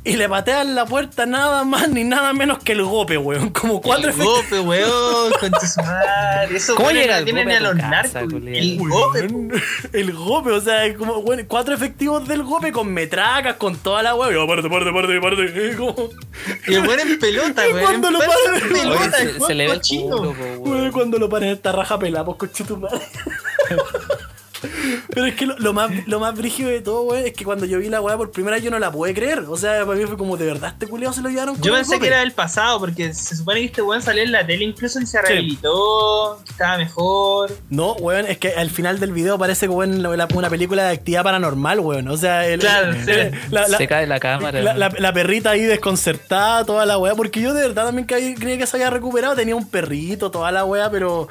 Speaker 1: Y le patean la puerta nada más ni nada menos que el gope, weón. Como cuatro
Speaker 2: el
Speaker 1: efectos.
Speaker 2: gope, weón, con madre. Eso
Speaker 3: ¿Cómo llega
Speaker 2: tienen
Speaker 3: gope
Speaker 2: a los narcos. El
Speaker 1: Weón,
Speaker 2: gope.
Speaker 1: el gope, o sea, como, bueno, cuatro efectivos del gope con metracas, con toda la weón. Aparte, aparte, aparte, aparte. eh, como-
Speaker 2: Y el weón en pelota,
Speaker 1: Y
Speaker 2: weón.
Speaker 1: cuando lo paran-
Speaker 2: en pelota,
Speaker 3: se, le ve el culo,
Speaker 1: Weón,
Speaker 3: weón.
Speaker 1: cuando lo paran esta raja pelada, pues coche tu madre. Pero es que lo, lo más, lo más brígido de todo, weón, es que cuando yo vi la weá por primera vez yo no la pude creer. O sea, para mí fue como, de verdad, este culiao se lo llevaron con
Speaker 2: Yo pensé que era del pasado, porque se supone que este weón salió en la tele incluso y se rehabilitó, que estaba mejor.
Speaker 1: No, weón, es que al final del video parece que weón, la- la- una película de actividad paranormal, weón. O sea, el-
Speaker 2: Claro,
Speaker 1: el-
Speaker 2: sí.
Speaker 1: la, la-
Speaker 3: se cae la cámara.
Speaker 1: la- la- la perrita ahí desconcertada, toda la weá. Porque yo de verdad también creía que se había recuperado. Tenía un perrito, toda la weá, pero.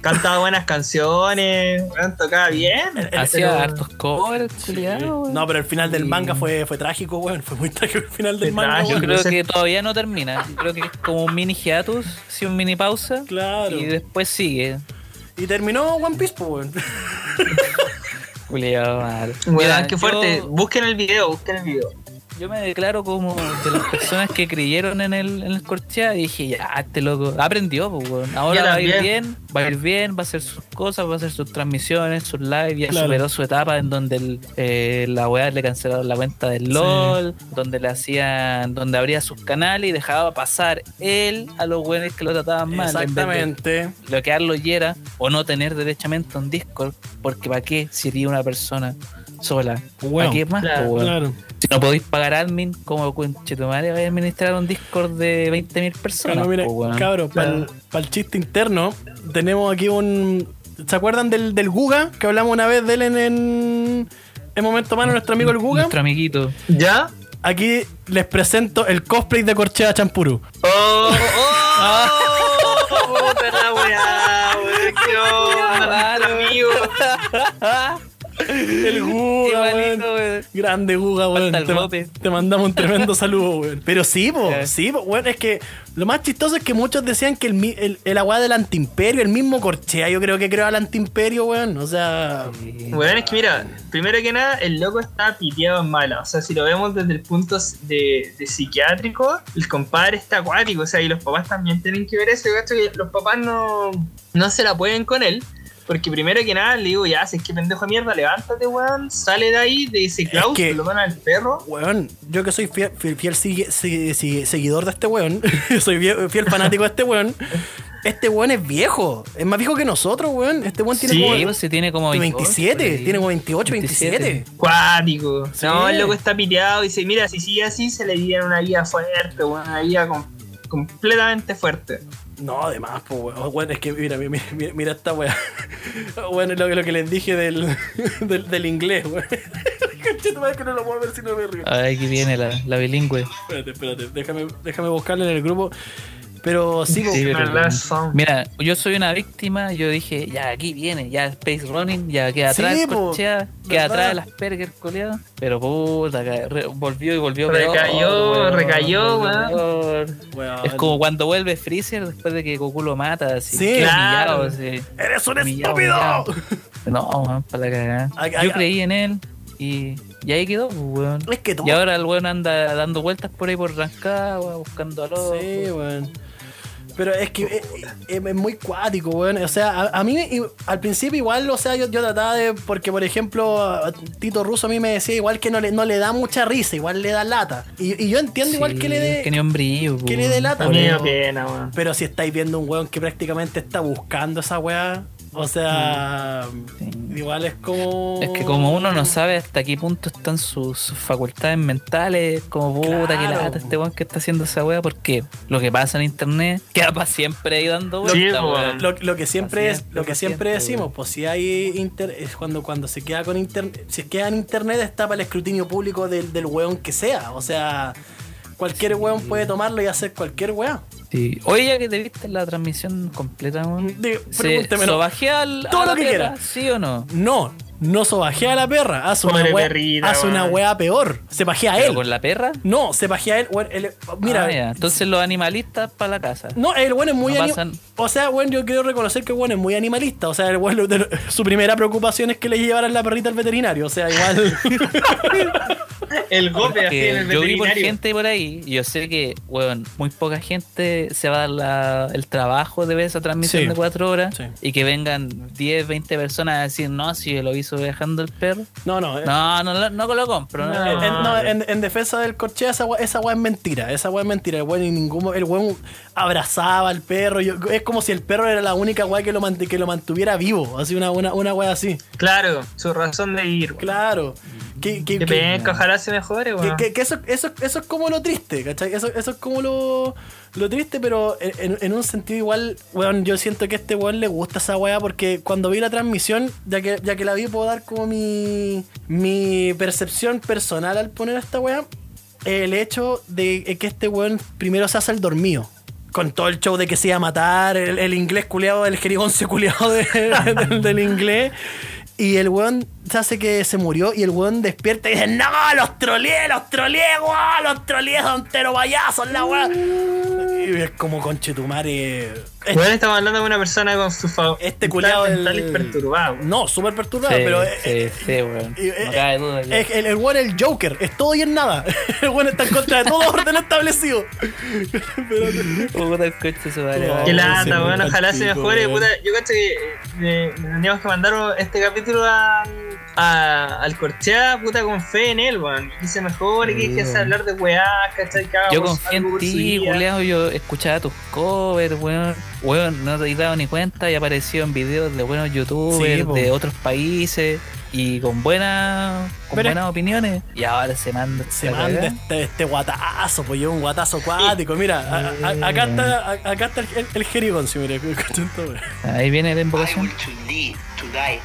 Speaker 2: Cantaba buenas canciones, weón, tocaba bien.
Speaker 3: Hacía
Speaker 2: pero-
Speaker 3: hartos covers, weón.
Speaker 1: No, pero el final del
Speaker 3: Sí.
Speaker 1: manga fue, fue trágico, weón. Fue muy trágico el final del
Speaker 2: Fue
Speaker 1: manga,
Speaker 2: trágico.
Speaker 3: Yo creo que todavía no termina. Creo que es como un mini hiatus, sí, un mini pausa.
Speaker 1: Claro.
Speaker 3: Y después sigue.
Speaker 1: Y terminó One Piece, pues, weón.
Speaker 3: Culiao, mal.
Speaker 2: Weón, qué fuerte.
Speaker 3: Yo,
Speaker 2: Busquen el video, busquen el video.
Speaker 3: Yo me declaro como de las personas que creyeron en el, en el Corchea y dije, ya, este loco aprendió, pues. Ahora va a ir bien, va a ir bien, va a hacer sus cosas, va a hacer sus transmisiones, sus lives, ya
Speaker 1: Claro.
Speaker 3: superó su etapa en donde el, eh, la weá le cancelaron la cuenta del LOL, donde le hacían, donde abría sus canales y dejaba pasar él a los weones que lo trataban mal.
Speaker 1: Exactamente.
Speaker 3: bloquearlo y era o no tener derechamente un Discord, porque ¿para qué sería una persona sola? ¿Para
Speaker 1: Bueno,
Speaker 3: qué más?
Speaker 2: claro?
Speaker 1: Claro.
Speaker 3: No podéis pagar admin, como conchetumare vais a administrar un Discord de 20.000 personas.
Speaker 1: Claro, mira,
Speaker 3: po, weón?
Speaker 1: cabro, para el, chiste interno, tenemos aquí un. ¿Se acuerdan del, del Guga? Que hablamos una vez de él en, en, en Momento Mano, nuestro amigo el Guga.
Speaker 3: Nuestro amiguito.
Speaker 2: ¿Ya?
Speaker 1: Aquí les presento el cosplay de Corchea Champuru.
Speaker 2: ¡Oh! ¡Oh! ¡Puta la weá! weón,
Speaker 1: El Guga, weón.
Speaker 3: Igualito, weón.
Speaker 1: Grande Guga, weón.
Speaker 3: Falta el
Speaker 1: Te,
Speaker 3: bote.
Speaker 1: te mandamos un tremendo saludo, weón. Pero sí, po,
Speaker 3: Eh.
Speaker 1: sí, po, weón. Es que lo más chistoso es que muchos decían que el, mi- el, el agua del antiimperio, el mismo Corchea, yo creo que creó al antiimperio, weón. O sea.
Speaker 2: Weón, es que mira, primero que nada, el loco está piteado en mala. O sea, si lo vemos desde el punto de, de psiquiátrico, el compadre está acuático. O sea, y los papás también tienen que ver eso. Yo cacho que los papás no, no se la pueden con él. Porque primero que nada le digo, ya, si es que pendejo de mierda, levántate, weón, sale de ahí, de ese claustro,
Speaker 1: que-
Speaker 2: lo van al perro.
Speaker 1: Weón, yo que soy fiel, fiel, fiel sigue- sigue- sigue- seguidor de este weón, soy fiel, fiel fanático de este weón. Este weón es viejo, es más viejo que nosotros, weón. Este weón tiene
Speaker 2: Sí,
Speaker 1: como
Speaker 3: Sí, tiene como
Speaker 1: 27,
Speaker 3: por ahí.
Speaker 1: tiene como 28, 27.
Speaker 2: Cuático.
Speaker 1: Sí.
Speaker 2: No, el loco está piteado y dice, mira, si sigue así, se le viene una vida fuerte, weón, una vida com- completamente fuerte.
Speaker 1: No, además, pues, weón. Weón, es que mira, mira, mira, esta weá. Bueno, lo, lo que les dije del, del, del inglés, weón. Que no lo puedo ver si no me río.
Speaker 3: Ay, aquí viene la, la bilingüe.
Speaker 1: Espérate, espérate, déjame, déjame buscarlo en el grupo. Pero sí,
Speaker 3: Sí. Mira, yo soy una víctima, yo dije, ya aquí viene, ya Space Running, ya queda
Speaker 1: Sí,
Speaker 3: atrás, Corchea, queda atrás de las Perger, coleado. Pero puta, volvió y volvió
Speaker 2: Recayó,
Speaker 3: peor,
Speaker 2: recayó, weón.
Speaker 3: Es como cuando vuelve Freezer después de que Goku lo mata, así.
Speaker 1: Sí.
Speaker 2: Claro.
Speaker 3: humillado, así.
Speaker 1: ¡Eres un
Speaker 3: Humillado,
Speaker 1: estúpido!
Speaker 3: humillado. No, man, para la cagada.
Speaker 1: Ay, ay,
Speaker 3: Yo creí en él y, y ahí quedó, pues, weón.
Speaker 1: Es que todo.
Speaker 3: Y ahora el weón anda dando vueltas por ahí por Rancagua, buscando a los.
Speaker 1: Sí, weón. Pero es que es, es- es muy cuático, weón. O sea, a, a mí al principio igual, o sea, yo, yo trataba de. Porque, por ejemplo, Tito Russo a mí me decía igual que no le, no le da mucha risa, igual le da lata. Y, y yo entiendo igual que le dé.
Speaker 3: Que ni un brillo,
Speaker 1: que le dé lata,
Speaker 2: weón.
Speaker 1: Pero si estáis viendo un weón que prácticamente está buscando esa weá, o sea,
Speaker 3: Sí.
Speaker 1: igual es como.
Speaker 3: Es que como uno no sabe hasta qué punto están sus, sus facultades mentales, como puta que
Speaker 1: Claro.
Speaker 3: lata este weón que está haciendo esa weá, porque lo que pasa en internet queda para siempre ahí dando
Speaker 2: Sí,
Speaker 3: vueltas,
Speaker 2: weón.
Speaker 3: weón.
Speaker 1: Lo, lo que siempre es, lo que siempre decimos, pues si hay inter, es cuando, cuando se queda con internet, si queda en internet está para el escrutinio público del, del weón que sea. O sea, cualquier weón puede tomarlo y hacer cualquier weón.
Speaker 3: Sí. Oye, ya que te viste la transmisión completa.
Speaker 1: Digo,
Speaker 3: ¿Se
Speaker 1: pregúnteme, no.
Speaker 3: sobajea al,
Speaker 1: Todo
Speaker 3: a
Speaker 1: lo
Speaker 3: la
Speaker 1: que
Speaker 3: perra,
Speaker 1: quiera.
Speaker 3: ¿Sí o no?
Speaker 1: No, no sobajea a la perra, hace una
Speaker 2: Pobre
Speaker 1: wea,
Speaker 2: perrita,
Speaker 1: hace una
Speaker 2: weón.
Speaker 1: wea peor. Se pajea a
Speaker 3: ¿Pero
Speaker 1: él.
Speaker 3: con la perra?
Speaker 1: No, se pajea a él. weón, él- mira,
Speaker 3: Ah, ya. Entonces los animalistas para la casa.
Speaker 1: No, el weón es muy
Speaker 3: No
Speaker 1: ani-
Speaker 3: pasan-
Speaker 1: O sea, weón, yo quiero reconocer que el weón es muy animalista. O sea, el lo- de- su primera preocupación es que le llevaran la perrita al veterinario. O sea, igual.
Speaker 2: El golpe así en el
Speaker 3: yo vi por gente por ahí, y yo sé que, weón, muy poca gente se va a dar la- el trabajo de ver esa transmisión
Speaker 1: Sí.
Speaker 3: de cuatro horas
Speaker 1: Sí.
Speaker 3: y que vengan 10, 20 personas a decir, no, si lo hizo dejando el perro.
Speaker 1: No, no. eh,
Speaker 3: No, no, lo- no lo compro. No,
Speaker 1: En, en- no,
Speaker 2: Ah.
Speaker 1: en- en defensa del corchea, esa weá, esa es mentira. Esa weá es mentira. El weón, ningún, el weón abrazaba al perro. yo- es como si el perro era la única weá que lo, mant- que lo mantuviera vivo. Así, una, una, una weá así.
Speaker 2: Claro, su razón de ir. weón.
Speaker 1: Claro. Que, que,
Speaker 2: Que
Speaker 1: que-
Speaker 2: ojalá se mejore,
Speaker 1: que-
Speaker 2: weón.
Speaker 1: que- que eso, eso, eso es como lo triste, ¿cachai? Eso, eso es como lo, lo triste, pero en, en- un sentido igual, weón, yo siento que a este weón le gusta esa weá porque cuando vi la transmisión, ya que, ya que la vi, puedo dar como mi, mi percepción personal al poner esta weá, el hecho de que este weón primero se hace el dormido. con todo el show de que se iba a matar, el, el inglés culeado, el jerigonce culeado de- del, del inglés. Y el weón se hace que se murió y el weón despierta y dice, no, los troleé, los troleé, weón, los troleé, son payasos, la weón. Y es como conchetumare.
Speaker 2: Bueno, estamos hablando de una persona con su fa-
Speaker 1: Este culiado el-
Speaker 2: mentales perturbados.
Speaker 1: No, súper perturbado,
Speaker 3: Sí,
Speaker 1: pero...
Speaker 3: sí,
Speaker 1: eh,
Speaker 3: sí, weón.
Speaker 1: eh,
Speaker 3: No duda.
Speaker 1: el, el weón es el Joker, es todo y en nada. El weón está en contra de todo orden establecido.
Speaker 3: Puta coche su madre.
Speaker 2: Qué lata, weón, ojalá se mejore, puta. Yo cacho que eh, tendríamos que mandar este capítulo a, a- al Corchea, puta, con fe en él, weón. Que se mejore, que deje de hablar de weá, ¿cachai?
Speaker 3: Yo confío en ti, culiao. Yo escuchaba tus covers, weón. Weón, no te he dado ni cuenta y apareció en videos de buenos youtubers
Speaker 1: Sí,
Speaker 3: de otros países y con buenas con
Speaker 1: Pero-
Speaker 3: buenas opiniones. Y ahora se manda.
Speaker 1: Se manda este, este guatazo, pues yo un guatazo cuático. Mira, a- a- acá está, a- acá está el, el, el jerigoncio, mira. contento, weón.
Speaker 3: Ahí viene la
Speaker 4: I
Speaker 3: invocación.
Speaker 4: will to live, to die.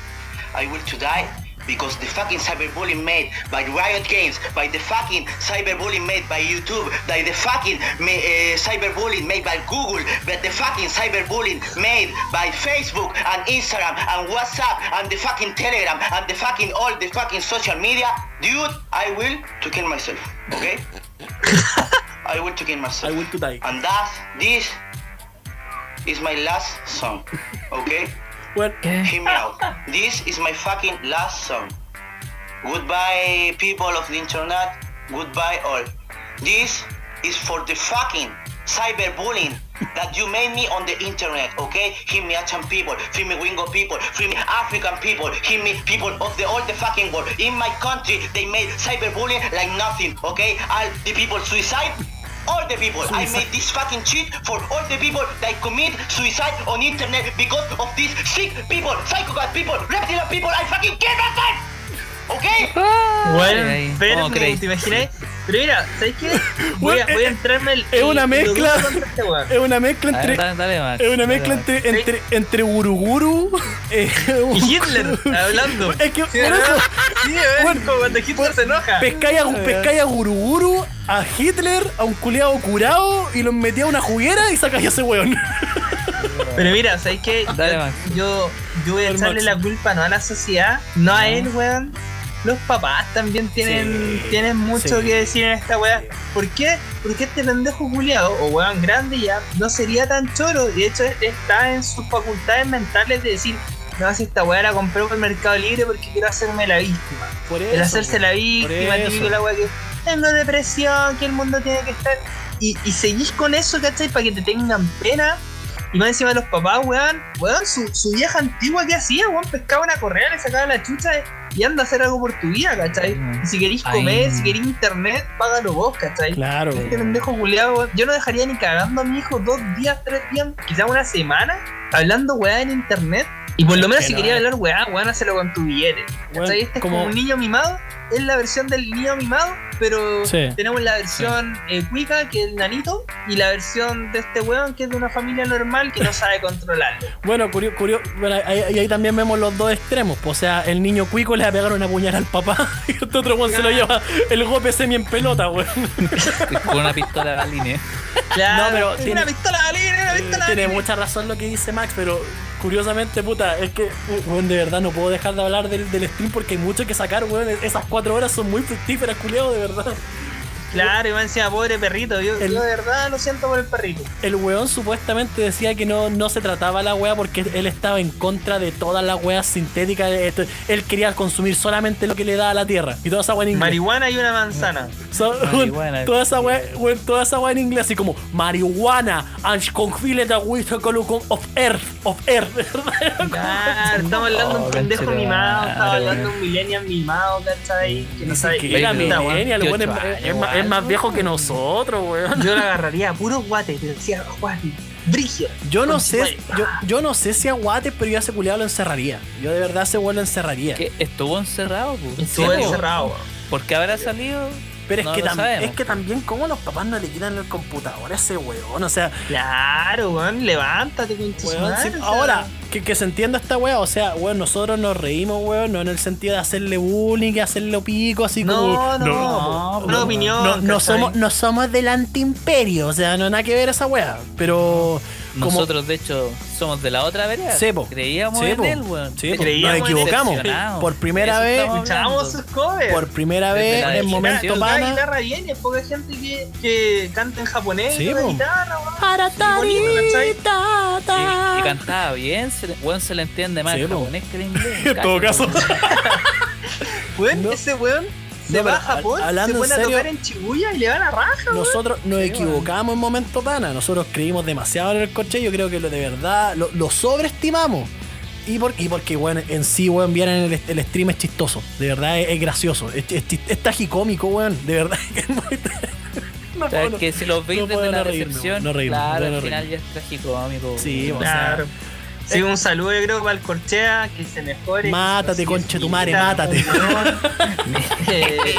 Speaker 4: I will to die because the fucking cyberbullying made by Riot Games, by the fucking cyberbullying made by YouTube, by the fucking uh, cyberbullying made by Google, by the fucking cyberbullying made by Facebook and Instagram and WhatsApp and the fucking Telegram and the fucking all the fucking social media, dude, I will to kill myself. Okay? I will to kill myself.
Speaker 1: I will to die.
Speaker 4: And thus, this is my last song. Okay?
Speaker 1: Bueno,
Speaker 3: ¿Qué?
Speaker 4: Hear me out. This is my fucking last song. Goodbye, people of the internet. Goodbye, all. This is for the fucking cyberbullying that you made me on the internet, okay? Hear me, Achan people, hear me, Wingo people, hear me, African people, hear me, people of the all the fucking world. In my country, they made cyberbullying like nothing, okay? All the people suicide. All the people, I made this fucking shit for all the people that commit suicide on internet because of these sick people, psychopath people, reptilian people. I fucking kill myself. Okay? Ah.
Speaker 2: Bueno,
Speaker 3: Ay,
Speaker 2: pero
Speaker 3: ¿cómo crees?
Speaker 2: ¿te imaginé? Pero mira, ¿sabes qué? Voy a,
Speaker 1: Bueno,
Speaker 2: voy a
Speaker 1: eh,
Speaker 2: entrarme el.
Speaker 1: es una mezcla.
Speaker 2: este
Speaker 1: es una mezcla
Speaker 3: ver,
Speaker 1: entre.
Speaker 3: dale, dale, Max,
Speaker 1: Es una mezcla entre, entre, entre Guruguru eh,
Speaker 2: Y Hitler, hablando.
Speaker 1: Es que
Speaker 2: Sí,
Speaker 1: por eso.
Speaker 2: Sí.
Speaker 1: Bueno,
Speaker 2: como cuando Hitler se enoja.
Speaker 1: pescáis a, pescáis a Guruguru, a Hitler, a un culeado curado y los metía a una juguera y sacáis a ese weón.
Speaker 2: Pero mira, ¿sabes qué?
Speaker 3: Dale,
Speaker 2: yo, yo, yo voy a echarle la culpa no a la sociedad, no a él, weón. Los papás también tienen,
Speaker 1: Sí,
Speaker 2: tienen mucho
Speaker 1: sí.
Speaker 2: que decir en esta weá. ¿Por qué? Porque este pendejo culiado, o weón grande ya, no sería tan choro. De hecho, está en sus facultades mentales de decir, no, si esta weá la compré por el Mercado Libre porque quiero hacerme la víctima.
Speaker 1: Por
Speaker 2: El hacerse la víctima, típico la weá que tengo depresión, que el mundo tiene que estar. Y, y seguís con eso, ¿cachai? Para que te tengan pena. Y más encima de los papás, weón, weón, su, su vieja antigua que hacía, weón, pescaba una correa, le sacaba la chucha y anda a hacer algo por tu vida, ¿cachai?
Speaker 3: Mm.
Speaker 2: Si querís
Speaker 3: Ay.
Speaker 2: comer, si querís internet, págalo vos, ¿cachai?
Speaker 1: Claro.
Speaker 2: Este pendejo culiado. Yo no dejaría ni cagando a mi hijo dos días, tres días, quizás una semana, hablando weá en internet. Y por lo menos si
Speaker 1: no,
Speaker 2: quería
Speaker 1: eh.
Speaker 2: hablar weá, weón, hacerlo con tu billete. ¿Cachai? Este es
Speaker 1: como-
Speaker 2: como un niño mimado, es la versión del niño mimado, pero
Speaker 1: Sí.
Speaker 2: tenemos la versión eh, cuica, que es el nanito, y la versión de este weón, que es de una familia normal que no sabe controlarlo.
Speaker 1: Bueno, curioso, bueno, ahí, también vemos los dos extremos. O sea, el niño cuico le va a pegar una puñal al papá y este otro weón se lo lleva el golpe semi en pelota, weón.
Speaker 3: Con una pistola línea.
Speaker 2: Claro,
Speaker 1: No, pero tiene-
Speaker 2: una pistola balina, una pistola
Speaker 1: Tiene mucha razón lo que dice Max, pero curiosamente, puta, es que, weón, de verdad no puedo dejar de hablar del, del stream porque hay mucho que sacar, weón. Esas cuatro horas son muy fructíferas, culiado, de verdad.
Speaker 2: Claro, más encima, pobre perrito. Yo,
Speaker 1: El-
Speaker 2: yo de verdad lo siento por el perrito.
Speaker 1: El weón supuestamente decía que no, no se trataba la wea porque él estaba en contra de todas las weas sintéticas. Esto- Él quería consumir solamente lo que le da a la tierra. Y toda esa wea en inglés.
Speaker 2: Marihuana y una manzana.
Speaker 1: So-
Speaker 3: Marihuana.
Speaker 1: toda esa wea, toda esa wea en inglés, así como marihuana and confile the with of earth, of earth.
Speaker 2: Claro, estamos hablando de un pendejo mimado, estamos hablando de un millennial mimado, ¿cachai? Que no sabe
Speaker 1: que
Speaker 2: qué
Speaker 1: era
Speaker 2: es esta weá.
Speaker 1: millennial, weón, es,
Speaker 3: 28
Speaker 1: es más, viejo que nosotros, weón.
Speaker 2: Yo lo agarraría a puro guate, te decía, guate, brigio.
Speaker 1: Yo no sé, yo, yo no sé si a Guates, pero yo a ese culiado lo encerraría. Yo de verdad a ese weón lo encerraría.
Speaker 3: Estuvo encerrado, pues.
Speaker 2: Estuvo encerrado.
Speaker 3: ¿Por qué habrá salido?
Speaker 1: Pero es,
Speaker 3: No
Speaker 1: que
Speaker 3: lo
Speaker 1: tam-
Speaker 3: sabemos.
Speaker 1: es que también, ¿cómo los papás no le quitan el computador a ese weón? O sea,
Speaker 2: Claro, weón, levántate con tu
Speaker 1: weón,
Speaker 2: madre,
Speaker 1: sí- ahora, que, que se entienda esta weá, o sea, weón, nosotros nos reímos, weón, no en el sentido de hacerle bullying, y hacerle pico, así
Speaker 2: No,
Speaker 1: como.
Speaker 2: no,
Speaker 3: no,
Speaker 2: una
Speaker 3: no,
Speaker 2: opinión.
Speaker 1: No, no somos, no somos del antiimperio, o sea, no nada que ver esa weá. Pero. como-
Speaker 3: Nosotros, de hecho, somos de la otra vereda.
Speaker 1: Sí, po.
Speaker 3: Creíamos
Speaker 1: Sí,
Speaker 3: en él, weón.
Speaker 2: Creíamos
Speaker 1: nos equivocamos. Por primera vez,
Speaker 2: Escuchábamos sus covers.
Speaker 1: por primera vez
Speaker 3: la
Speaker 1: en momento
Speaker 3: definición.
Speaker 2: Toca
Speaker 1: pana.
Speaker 2: guitarra bien y hay poca gente que, que canta en japonés
Speaker 1: Sí,
Speaker 2: guitarra.
Speaker 1: Para.
Speaker 3: Y, cantaba bien, se le, weón, se le entiende más
Speaker 1: Sí,
Speaker 3: el
Speaker 1: po.
Speaker 3: japonés que el inglés.
Speaker 1: En todo caso.
Speaker 3: weón.
Speaker 2: Ese weón se
Speaker 1: No,
Speaker 2: va
Speaker 1: pero
Speaker 2: a Japón,
Speaker 1: hab- hablando
Speaker 2: se pone
Speaker 1: en
Speaker 2: a
Speaker 1: serio,
Speaker 2: tocar en Shibuya y le va a la raja, weón.
Speaker 1: Nosotros nos equivocamos en momento pana. Nosotros creímos demasiado en el coche. Yo creo que lo de verdad lo, lo sobreestimamos. Y, por, y porque, bueno, en sí, weón, vieran el, el stream es chistoso. De verdad es, es gracioso. Es, es, es tragicómico, weón. De verdad que es muy. No
Speaker 3: O sea,
Speaker 1: puedo-
Speaker 3: que si los veis
Speaker 1: no
Speaker 3: desde
Speaker 1: puedo
Speaker 3: la
Speaker 1: no reírme,
Speaker 3: recepción,
Speaker 1: no reírme,
Speaker 3: claro,
Speaker 1: no
Speaker 3: al
Speaker 1: reírme.
Speaker 3: final ya es tragicómico.
Speaker 1: Sí,
Speaker 3: weón.
Speaker 1: o sea,
Speaker 2: Claro. Sí, un saludo yo creo para el Corchea, que se mejore.
Speaker 1: Mátate,
Speaker 2: que
Speaker 1: conche tu madre, mátate.
Speaker 2: eh,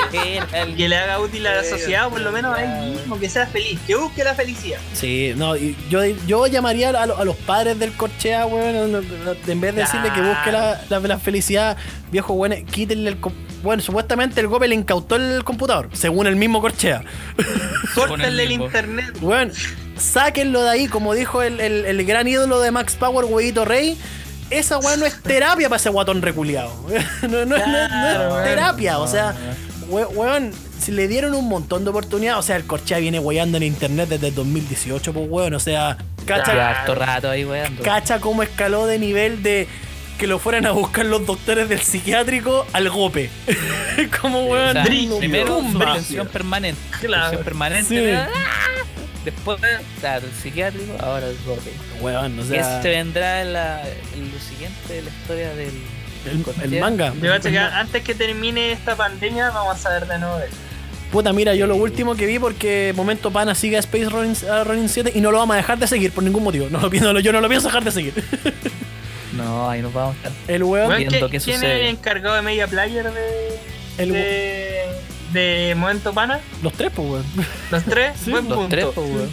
Speaker 3: El-
Speaker 2: que le haga útil a la sociedad, por lo menos a él mismo, que sea feliz, que busque la felicidad.
Speaker 1: Sí, no, y yo, yo llamaría a, lo- a los padres del Corchea, weón, en vez de decirle que busque la, la- la felicidad, viejo, weón, quítenle el... com- Bueno, supuestamente el golpe le incautó el computador, según el mismo Corchea.
Speaker 2: Córtenle el internet.
Speaker 1: Weón, sáquenlo de ahí, como dijo el, el- el gran ídolo de Max Power, Huevito Rey. Esa weón no es terapia para ese guatón reculeado. No, no, no- no
Speaker 2: Claro,
Speaker 1: es terapia, o sea, we- weón, si le dieron un montón de oportunidades, o sea, el Corchea viene weyando en internet desde el 2018, pues weón, o sea, cacha,
Speaker 3: Ya harto rato ahí, weón.
Speaker 1: cacha cómo escaló de nivel de que lo fueran a buscar los doctores del psiquiátrico al gope. como weón,
Speaker 3: O sea, primero detención permanente.
Speaker 2: Claro.
Speaker 3: Permanente.
Speaker 1: Sí.
Speaker 3: Después, claro, el psiquiátrico, ahora el golpe.
Speaker 1: weón, o
Speaker 3: Y
Speaker 1: sea,
Speaker 3: este vendrá en, la, en lo siguiente de la historia del.
Speaker 1: el, el manga.
Speaker 2: Yo cacho que antes que termine esta pandemia vamos a ver de nuevo eso.
Speaker 1: Puta, mira, yo lo último que vi porque Momento Pana sigue a Space Running, a Running 7 y no lo vamos a dejar de seguir por ningún motivo. No, lo yo no lo pienso dejar de seguir.
Speaker 3: No, ahí nos vamos a estar.
Speaker 1: El weón,
Speaker 2: Weón,
Speaker 3: viendo
Speaker 2: ¿qué-
Speaker 3: qué
Speaker 2: ¿Quién es el encargado de Media Player de,
Speaker 1: El-
Speaker 2: de, de Momento Pana?
Speaker 1: los tres, pues, weón.
Speaker 2: ¿Los tres?
Speaker 1: Sí,
Speaker 2: Buen
Speaker 3: Los
Speaker 2: punto.
Speaker 3: tres, pues, weón.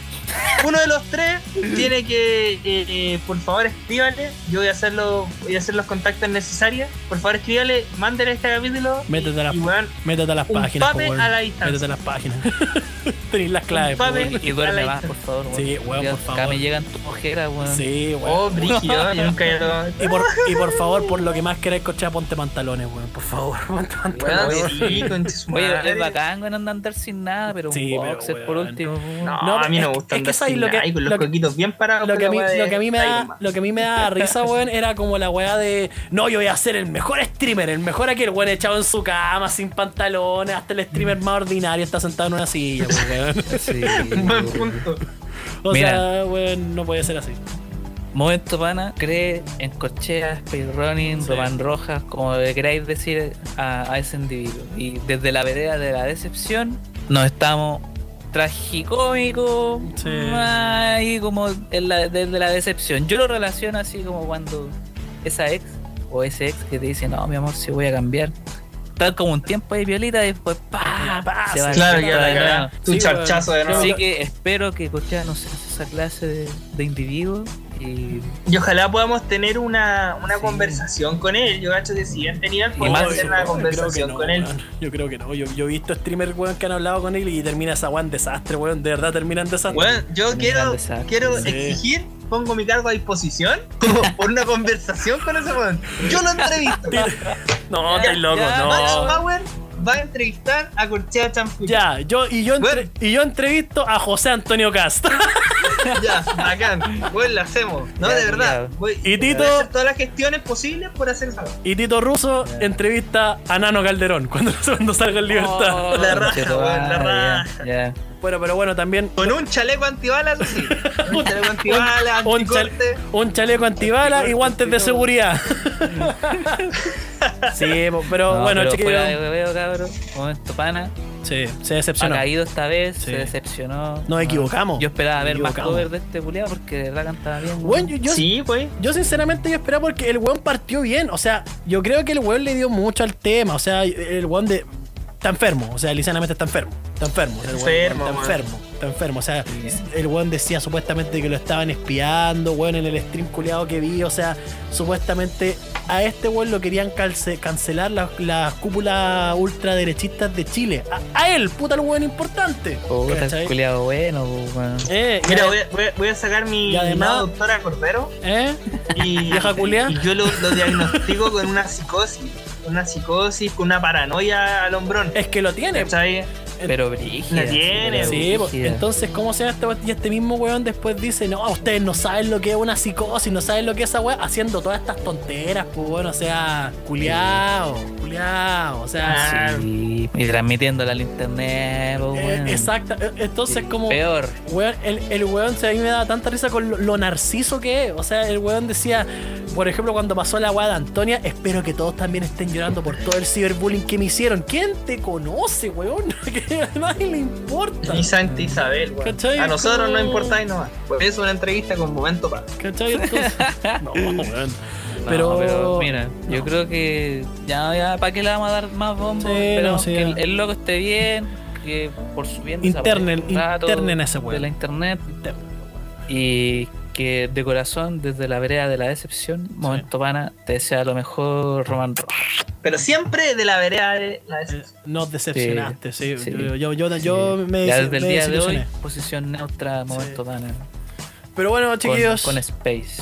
Speaker 2: Uno de los tres tiene que, eh, eh, por favor, escríbale. Yo voy a hacer los, voy a hacer los contactos necesarios. Por favor, escríbale, mándale este capítulo.
Speaker 1: Métete a las,
Speaker 2: y,
Speaker 1: métete a las
Speaker 2: un
Speaker 1: páginas,
Speaker 2: pape a la distancia.
Speaker 1: Métete a las páginas. Tenéis las claves.
Speaker 3: Y duerme más, por favor.
Speaker 1: Sí, weón, por favor.
Speaker 3: Acá me llegan tus ojeras, weón.
Speaker 1: Sí, weón.
Speaker 2: Oh, brígido, yo nunca he
Speaker 1: Y por, y por favor, por lo que más queráis, cochea, ponte pantalones, weón. Por favor, ponte pantalones.
Speaker 2: Weón, sí, con
Speaker 3: Oye, es bacán, weón, andar sin nada, pero
Speaker 1: Sí,
Speaker 3: un
Speaker 1: pero,
Speaker 3: boxer por último.
Speaker 2: No,
Speaker 1: No,
Speaker 2: a mí me gusta
Speaker 1: es que sabes lo que-
Speaker 2: con
Speaker 1: lo
Speaker 2: los
Speaker 1: que-
Speaker 2: coquitos bien parados.
Speaker 1: Lo
Speaker 2: con
Speaker 1: que, a mí,
Speaker 2: weá de
Speaker 1: lo, que a mí me da, lo que a mí me da risa, weón, era como la weá de. No, yo voy a ser el mejor streamer, el mejor aquel weón echado en su cama, sin pantalones, hasta el streamer más ordinario está sentado en una silla, pues, weón.
Speaker 3: Sí,
Speaker 2: Un buen punto.
Speaker 1: O
Speaker 3: Mira.
Speaker 1: sea, weón, no puede ser así.
Speaker 3: Momento pana, cree en corcheas, speedrunning,
Speaker 1: Sí.
Speaker 3: Rojas, como le queráis decir a, a ese individuo. Y desde la vereda de la decepción, nos estamos tragicómicos,
Speaker 1: Sí.
Speaker 3: ahí como en la, desde la decepción. Yo lo relaciono así como cuando esa ex o ese ex que te dice, no, mi amor, si voy a cambiar. Tal como un tiempo ahí violita y después pa,
Speaker 1: Pa,
Speaker 3: se va.
Speaker 2: Claro,
Speaker 3: a de nuevo.
Speaker 2: cagá. Tu
Speaker 1: Sí,
Speaker 2: charchazo de nuevo.
Speaker 3: Así que espero que Corchea no sea esa clase de, de individuo y
Speaker 2: Y ojalá podamos tener una, una
Speaker 3: Sí.
Speaker 2: conversación con él. Yo cacho que si han tenido tener una
Speaker 1: Yo creo que
Speaker 2: conversación
Speaker 1: no,
Speaker 2: con él.
Speaker 1: Yo creo que no. Yo, yo he visto streamers, weón, que han hablado con él y termina esa weón desastre, weón. De verdad termina en desastre.
Speaker 2: Bueno, yo quiero,
Speaker 3: desastre.
Speaker 2: quiero
Speaker 1: Sí.
Speaker 2: exigir, pongo mi cargo a disposición por una conversación con ese weón. Yo lo entrevisto.
Speaker 1: no, estás loco,
Speaker 3: ya,
Speaker 2: Max
Speaker 1: no.
Speaker 2: Power va a entrevistar a Corchea Champuy.
Speaker 1: Ya, yo y yo entre-
Speaker 2: Bueno.
Speaker 1: y yo entrevisto a José Antonio Cast.
Speaker 2: Ya, bacán. Bueno, lo hacemos. No,
Speaker 3: Ya,
Speaker 2: de verdad. Voy,
Speaker 1: Y Tito-
Speaker 2: voy a hacer todas las gestiones posibles por hacer eso.
Speaker 1: y Tito Russo entrevista a Nano Calderón cuando, cuando salga en libertad.
Speaker 3: Oh,
Speaker 2: La raja, la
Speaker 3: ya.
Speaker 1: Bueno, pero bueno, también
Speaker 2: Con un chaleco antibalas, sí. Un chaleco antibalas,
Speaker 1: un, chale- un chaleco antibala y guantes de seguridad. sí, pero
Speaker 3: No,
Speaker 1: bueno,
Speaker 3: pero
Speaker 1: chiquillos.
Speaker 3: hueveo, cabrón. Momento pana.
Speaker 1: Sí, se
Speaker 3: Ha
Speaker 1: decepcionó.
Speaker 3: caído esta vez,
Speaker 1: Sí.
Speaker 3: se decepcionó.
Speaker 1: Nos
Speaker 3: No,
Speaker 1: equivocamos.
Speaker 3: Yo esperaba
Speaker 1: Nos
Speaker 3: ver más covers de este culiado porque de verdad cantaba bien.
Speaker 1: Bueno, yo, yo,
Speaker 2: Sí, pues.
Speaker 1: yo sinceramente yo esperaba porque el weón partió bien. O sea, yo creo que el weón le dio mucho al tema. O sea, el weón de. Está enfermo, o sea, lisianamente está enfermo. Está enfermo.
Speaker 2: Enfermo,
Speaker 1: está enfermo. Está enfermo. O sea, el weón decía supuestamente que lo estaban espiando, weón, en el stream culeado que vi. O sea, supuestamente a este weón lo querían calce- cancelar las, las cúpulas ultraderechistas de Chile. A, a él, puta el weón importante.
Speaker 3: Culiado bueno, weón.
Speaker 1: Eh,
Speaker 2: Mira, voy a, voy a- voy a sacar mi,
Speaker 1: Y además-
Speaker 2: mi doctora Cordero
Speaker 1: ¿Eh?
Speaker 2: y,
Speaker 1: Vieja
Speaker 2: y yo lo, lo diagnostico con una psicosis, una psicosis, con una paranoia al hombrón.
Speaker 1: Es que lo tiene.
Speaker 3: Pero brígida.
Speaker 2: La tiene,
Speaker 3: pero
Speaker 1: Sí,
Speaker 3: brígida.
Speaker 1: entonces, ¿cómo se llama este weón? Y este mismo weón después dice, no, ustedes no saben lo que es una psicosis, no saben lo que es esa weá, haciendo todas estas tonteras, pues bueno, o sea, culiao, culiao, o sea,
Speaker 2: Ah,
Speaker 3: Sí, y transmitiéndola al internet, po,
Speaker 1: eh,
Speaker 3: weón.
Speaker 1: exacta, eh, entonces como...
Speaker 3: Peor.
Speaker 1: Weón, el, el weón se a mí me da tanta risa con lo, lo narciso que es. O sea, el weón decía, por ejemplo, cuando pasó la weá de Antonia, espero que todos también estén llorando por todo el ciberbullying que me hicieron. ¿Quién te conoce, weón? A nadie le importa.
Speaker 2: Ni Santa Isabel, weón.
Speaker 1: ¿Cachai?
Speaker 2: A nosotros
Speaker 1: Como-
Speaker 2: no importáis nomás. Por eso una entrevista con Momento Paz.
Speaker 1: ¿Cachai? Entonces, no, weón.
Speaker 3: No,
Speaker 1: Pero-
Speaker 3: pero, mira,
Speaker 1: no.
Speaker 3: yo creo que ya, ya, ¿para qué le vamos a dar más bombo?
Speaker 1: Sí,
Speaker 3: pero
Speaker 1: no, sí,
Speaker 3: que el, el loco esté bien, que por su bien
Speaker 1: Internen- internen ese weón.
Speaker 3: de la internet y que de corazón, desde la vereda de la decepción, Momento Pana, te desea lo mejor, Ross.
Speaker 2: Pero siempre de la vereda de la
Speaker 1: Eh,
Speaker 2: decepción.
Speaker 1: Nos decepcionaste, sí.
Speaker 3: Sí.
Speaker 1: Yo, yo, yo, yo
Speaker 3: Sí.
Speaker 1: me,
Speaker 3: ya
Speaker 1: des-
Speaker 3: desde el
Speaker 1: me
Speaker 3: día de hoy,
Speaker 1: desilusioné.
Speaker 3: posición neutra, Momento Pana.
Speaker 1: Pero bueno,
Speaker 3: Con,
Speaker 1: chiquillos.
Speaker 3: con Space.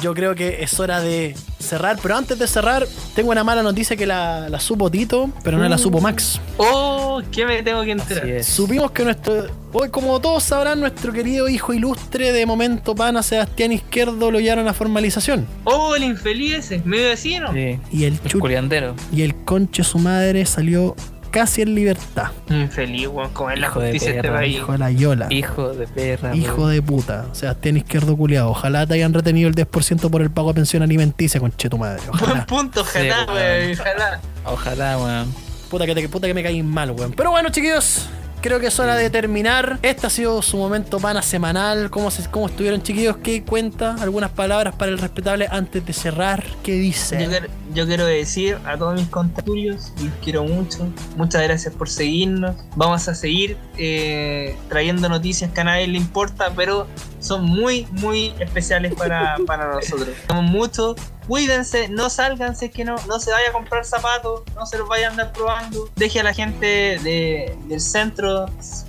Speaker 1: Yo creo que es hora de cerrar. Pero antes de cerrar, tengo una mala noticia que la, la supo Tito, pero no la supo Max.
Speaker 2: Oh, ¿qué me tengo que enterar?
Speaker 1: Supimos que nuestro. Hoy, como todos sabrán, nuestro querido hijo ilustre de momento pana, Sebastián Izquierdo, lo llevaron a formalización.
Speaker 2: Oh, el infeliz ese, mi vecino.
Speaker 3: Sí.
Speaker 1: Y el
Speaker 3: El
Speaker 1: y el conche su madre salió casi en libertad.
Speaker 2: Infeliz, weón, como es la
Speaker 3: Hijo de
Speaker 2: justicia de este
Speaker 3: perra,
Speaker 2: país.
Speaker 1: Hijo de la Yola.
Speaker 3: Hijo de perra.
Speaker 1: Hijo de puta. Sebastián Izquierdo culiado. Ojalá te hayan retenido el 10% por el pago de pensión alimenticia, conche tu madre.
Speaker 2: Buen
Speaker 1: Ojalá.
Speaker 2: punto, ojalá,
Speaker 3: Sí,
Speaker 2: weón, ojalá.
Speaker 3: Ojalá, weón.
Speaker 1: Puta que, te, puta que me caí mal, weón. Pero bueno, chiquillos. Creo que es hora de terminar. Este ha sido su momento pana semanal. ¿Cómo, se, cómo estuvieron, chiquillos? ¿Qué cuenta? ¿Algunas palabras para el respetable antes de cerrar? ¿Qué
Speaker 2: Yo
Speaker 1: dice?
Speaker 2: quiero, yo quiero decir a todos mis contacturios, los quiero mucho. Muchas gracias por seguirnos. Vamos a seguir eh, trayendo noticias que a nadie le importa, pero son muy, muy especiales para, para nosotros. Estamos mucho. Cuídense, no salgan si es que no, no se vaya a comprar zapatos, no se los vaya a andar probando. Deje a la gente de- del centro,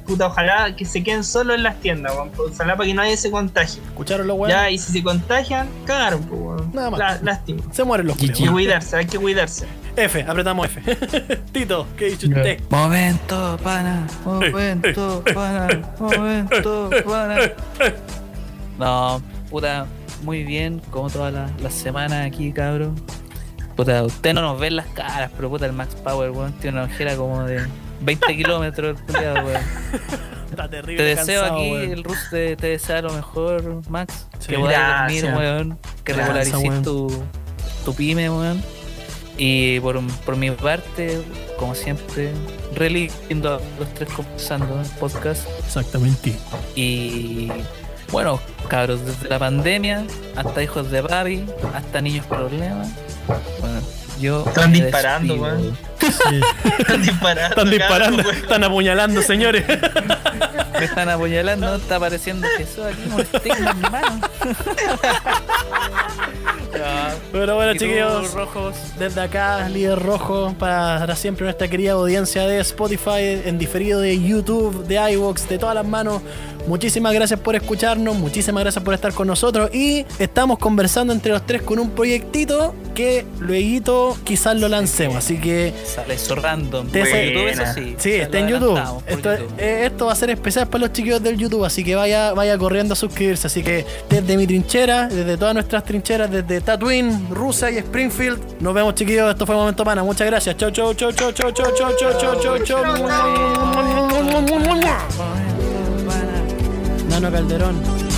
Speaker 2: puta, ojalá que se queden solo en las tiendas, weón, ojalá para que nadie se contagie.
Speaker 1: ¿Escucharon los weón?
Speaker 2: Ya, y si se contagian, cagaron, pues, weón.
Speaker 1: Nada más.
Speaker 2: La- lástima.
Speaker 1: Se mueren los
Speaker 2: Hay que
Speaker 1: culiados.
Speaker 2: cuidarse, hay que cuidarse.
Speaker 1: F, apretamos F. Tito, ¿qué dice usted?
Speaker 3: Momento, pana. Momento, pana. Momento, pana. No, puta, muy bien, como todas las semanas aquí, cabrón. Puta, usted no nos ve las caras, pero puta, el Max Power, weón, tiene una ojera como de 20 kilómetros, weón.
Speaker 1: Está terrible.
Speaker 3: Te deseo
Speaker 1: cansado,
Speaker 3: aquí,
Speaker 1: weón.
Speaker 3: el Rus te, te desea lo mejor, Max.
Speaker 1: Sí.
Speaker 3: que puedas dormir, weón. Que regularices
Speaker 1: weón.
Speaker 3: tu, tu pyme, weón. Y por, por mi parte, como siempre, re lindo los tres conversando en el podcast.
Speaker 1: Exactamente.
Speaker 3: Y bueno, cabros, desde la pandemia hasta hijos de papi, hasta niños problemas. Bueno, yo.
Speaker 2: Están disparando, weón.
Speaker 1: Sí.
Speaker 2: Están disparando.
Speaker 1: Están disparando,
Speaker 2: cabrón,
Speaker 1: están apuñalando, señores.
Speaker 3: Me están apuñalando, está apareciendo Jesús aquí con estigma en mano.
Speaker 1: Pero bueno,
Speaker 3: ¿Y tú,
Speaker 1: chiquillos.
Speaker 3: rojos.
Speaker 1: Desde acá, líder rojo, para siempre nuestra querida audiencia de Spotify, en diferido de YouTube, de iVoox, de todas las manos. Muchísimas gracias por escucharnos, muchísimas gracias por estar con nosotros. Y estamos conversando entre los tres con un proyectito que luego quizás lo lancemos. Así que
Speaker 3: Sale eso random.
Speaker 1: Te
Speaker 3: YouTube, eso sí.
Speaker 1: está en YouTube. Esto,
Speaker 3: YouTube.
Speaker 1: eh, esto va a ser especial para los chiquillos del YouTube, así que vaya, vaya corriendo a suscribirse. Así que desde mi trinchera, desde todas nuestras trincheras, desde Tatooine, Rusia y Springfield, nos vemos chiquillos. Esto fue Momento Pana. Muchas gracias. Chau, chau, chau, chau, chau, chau, chau, chau, chau, chau, chau. Nano Calderón.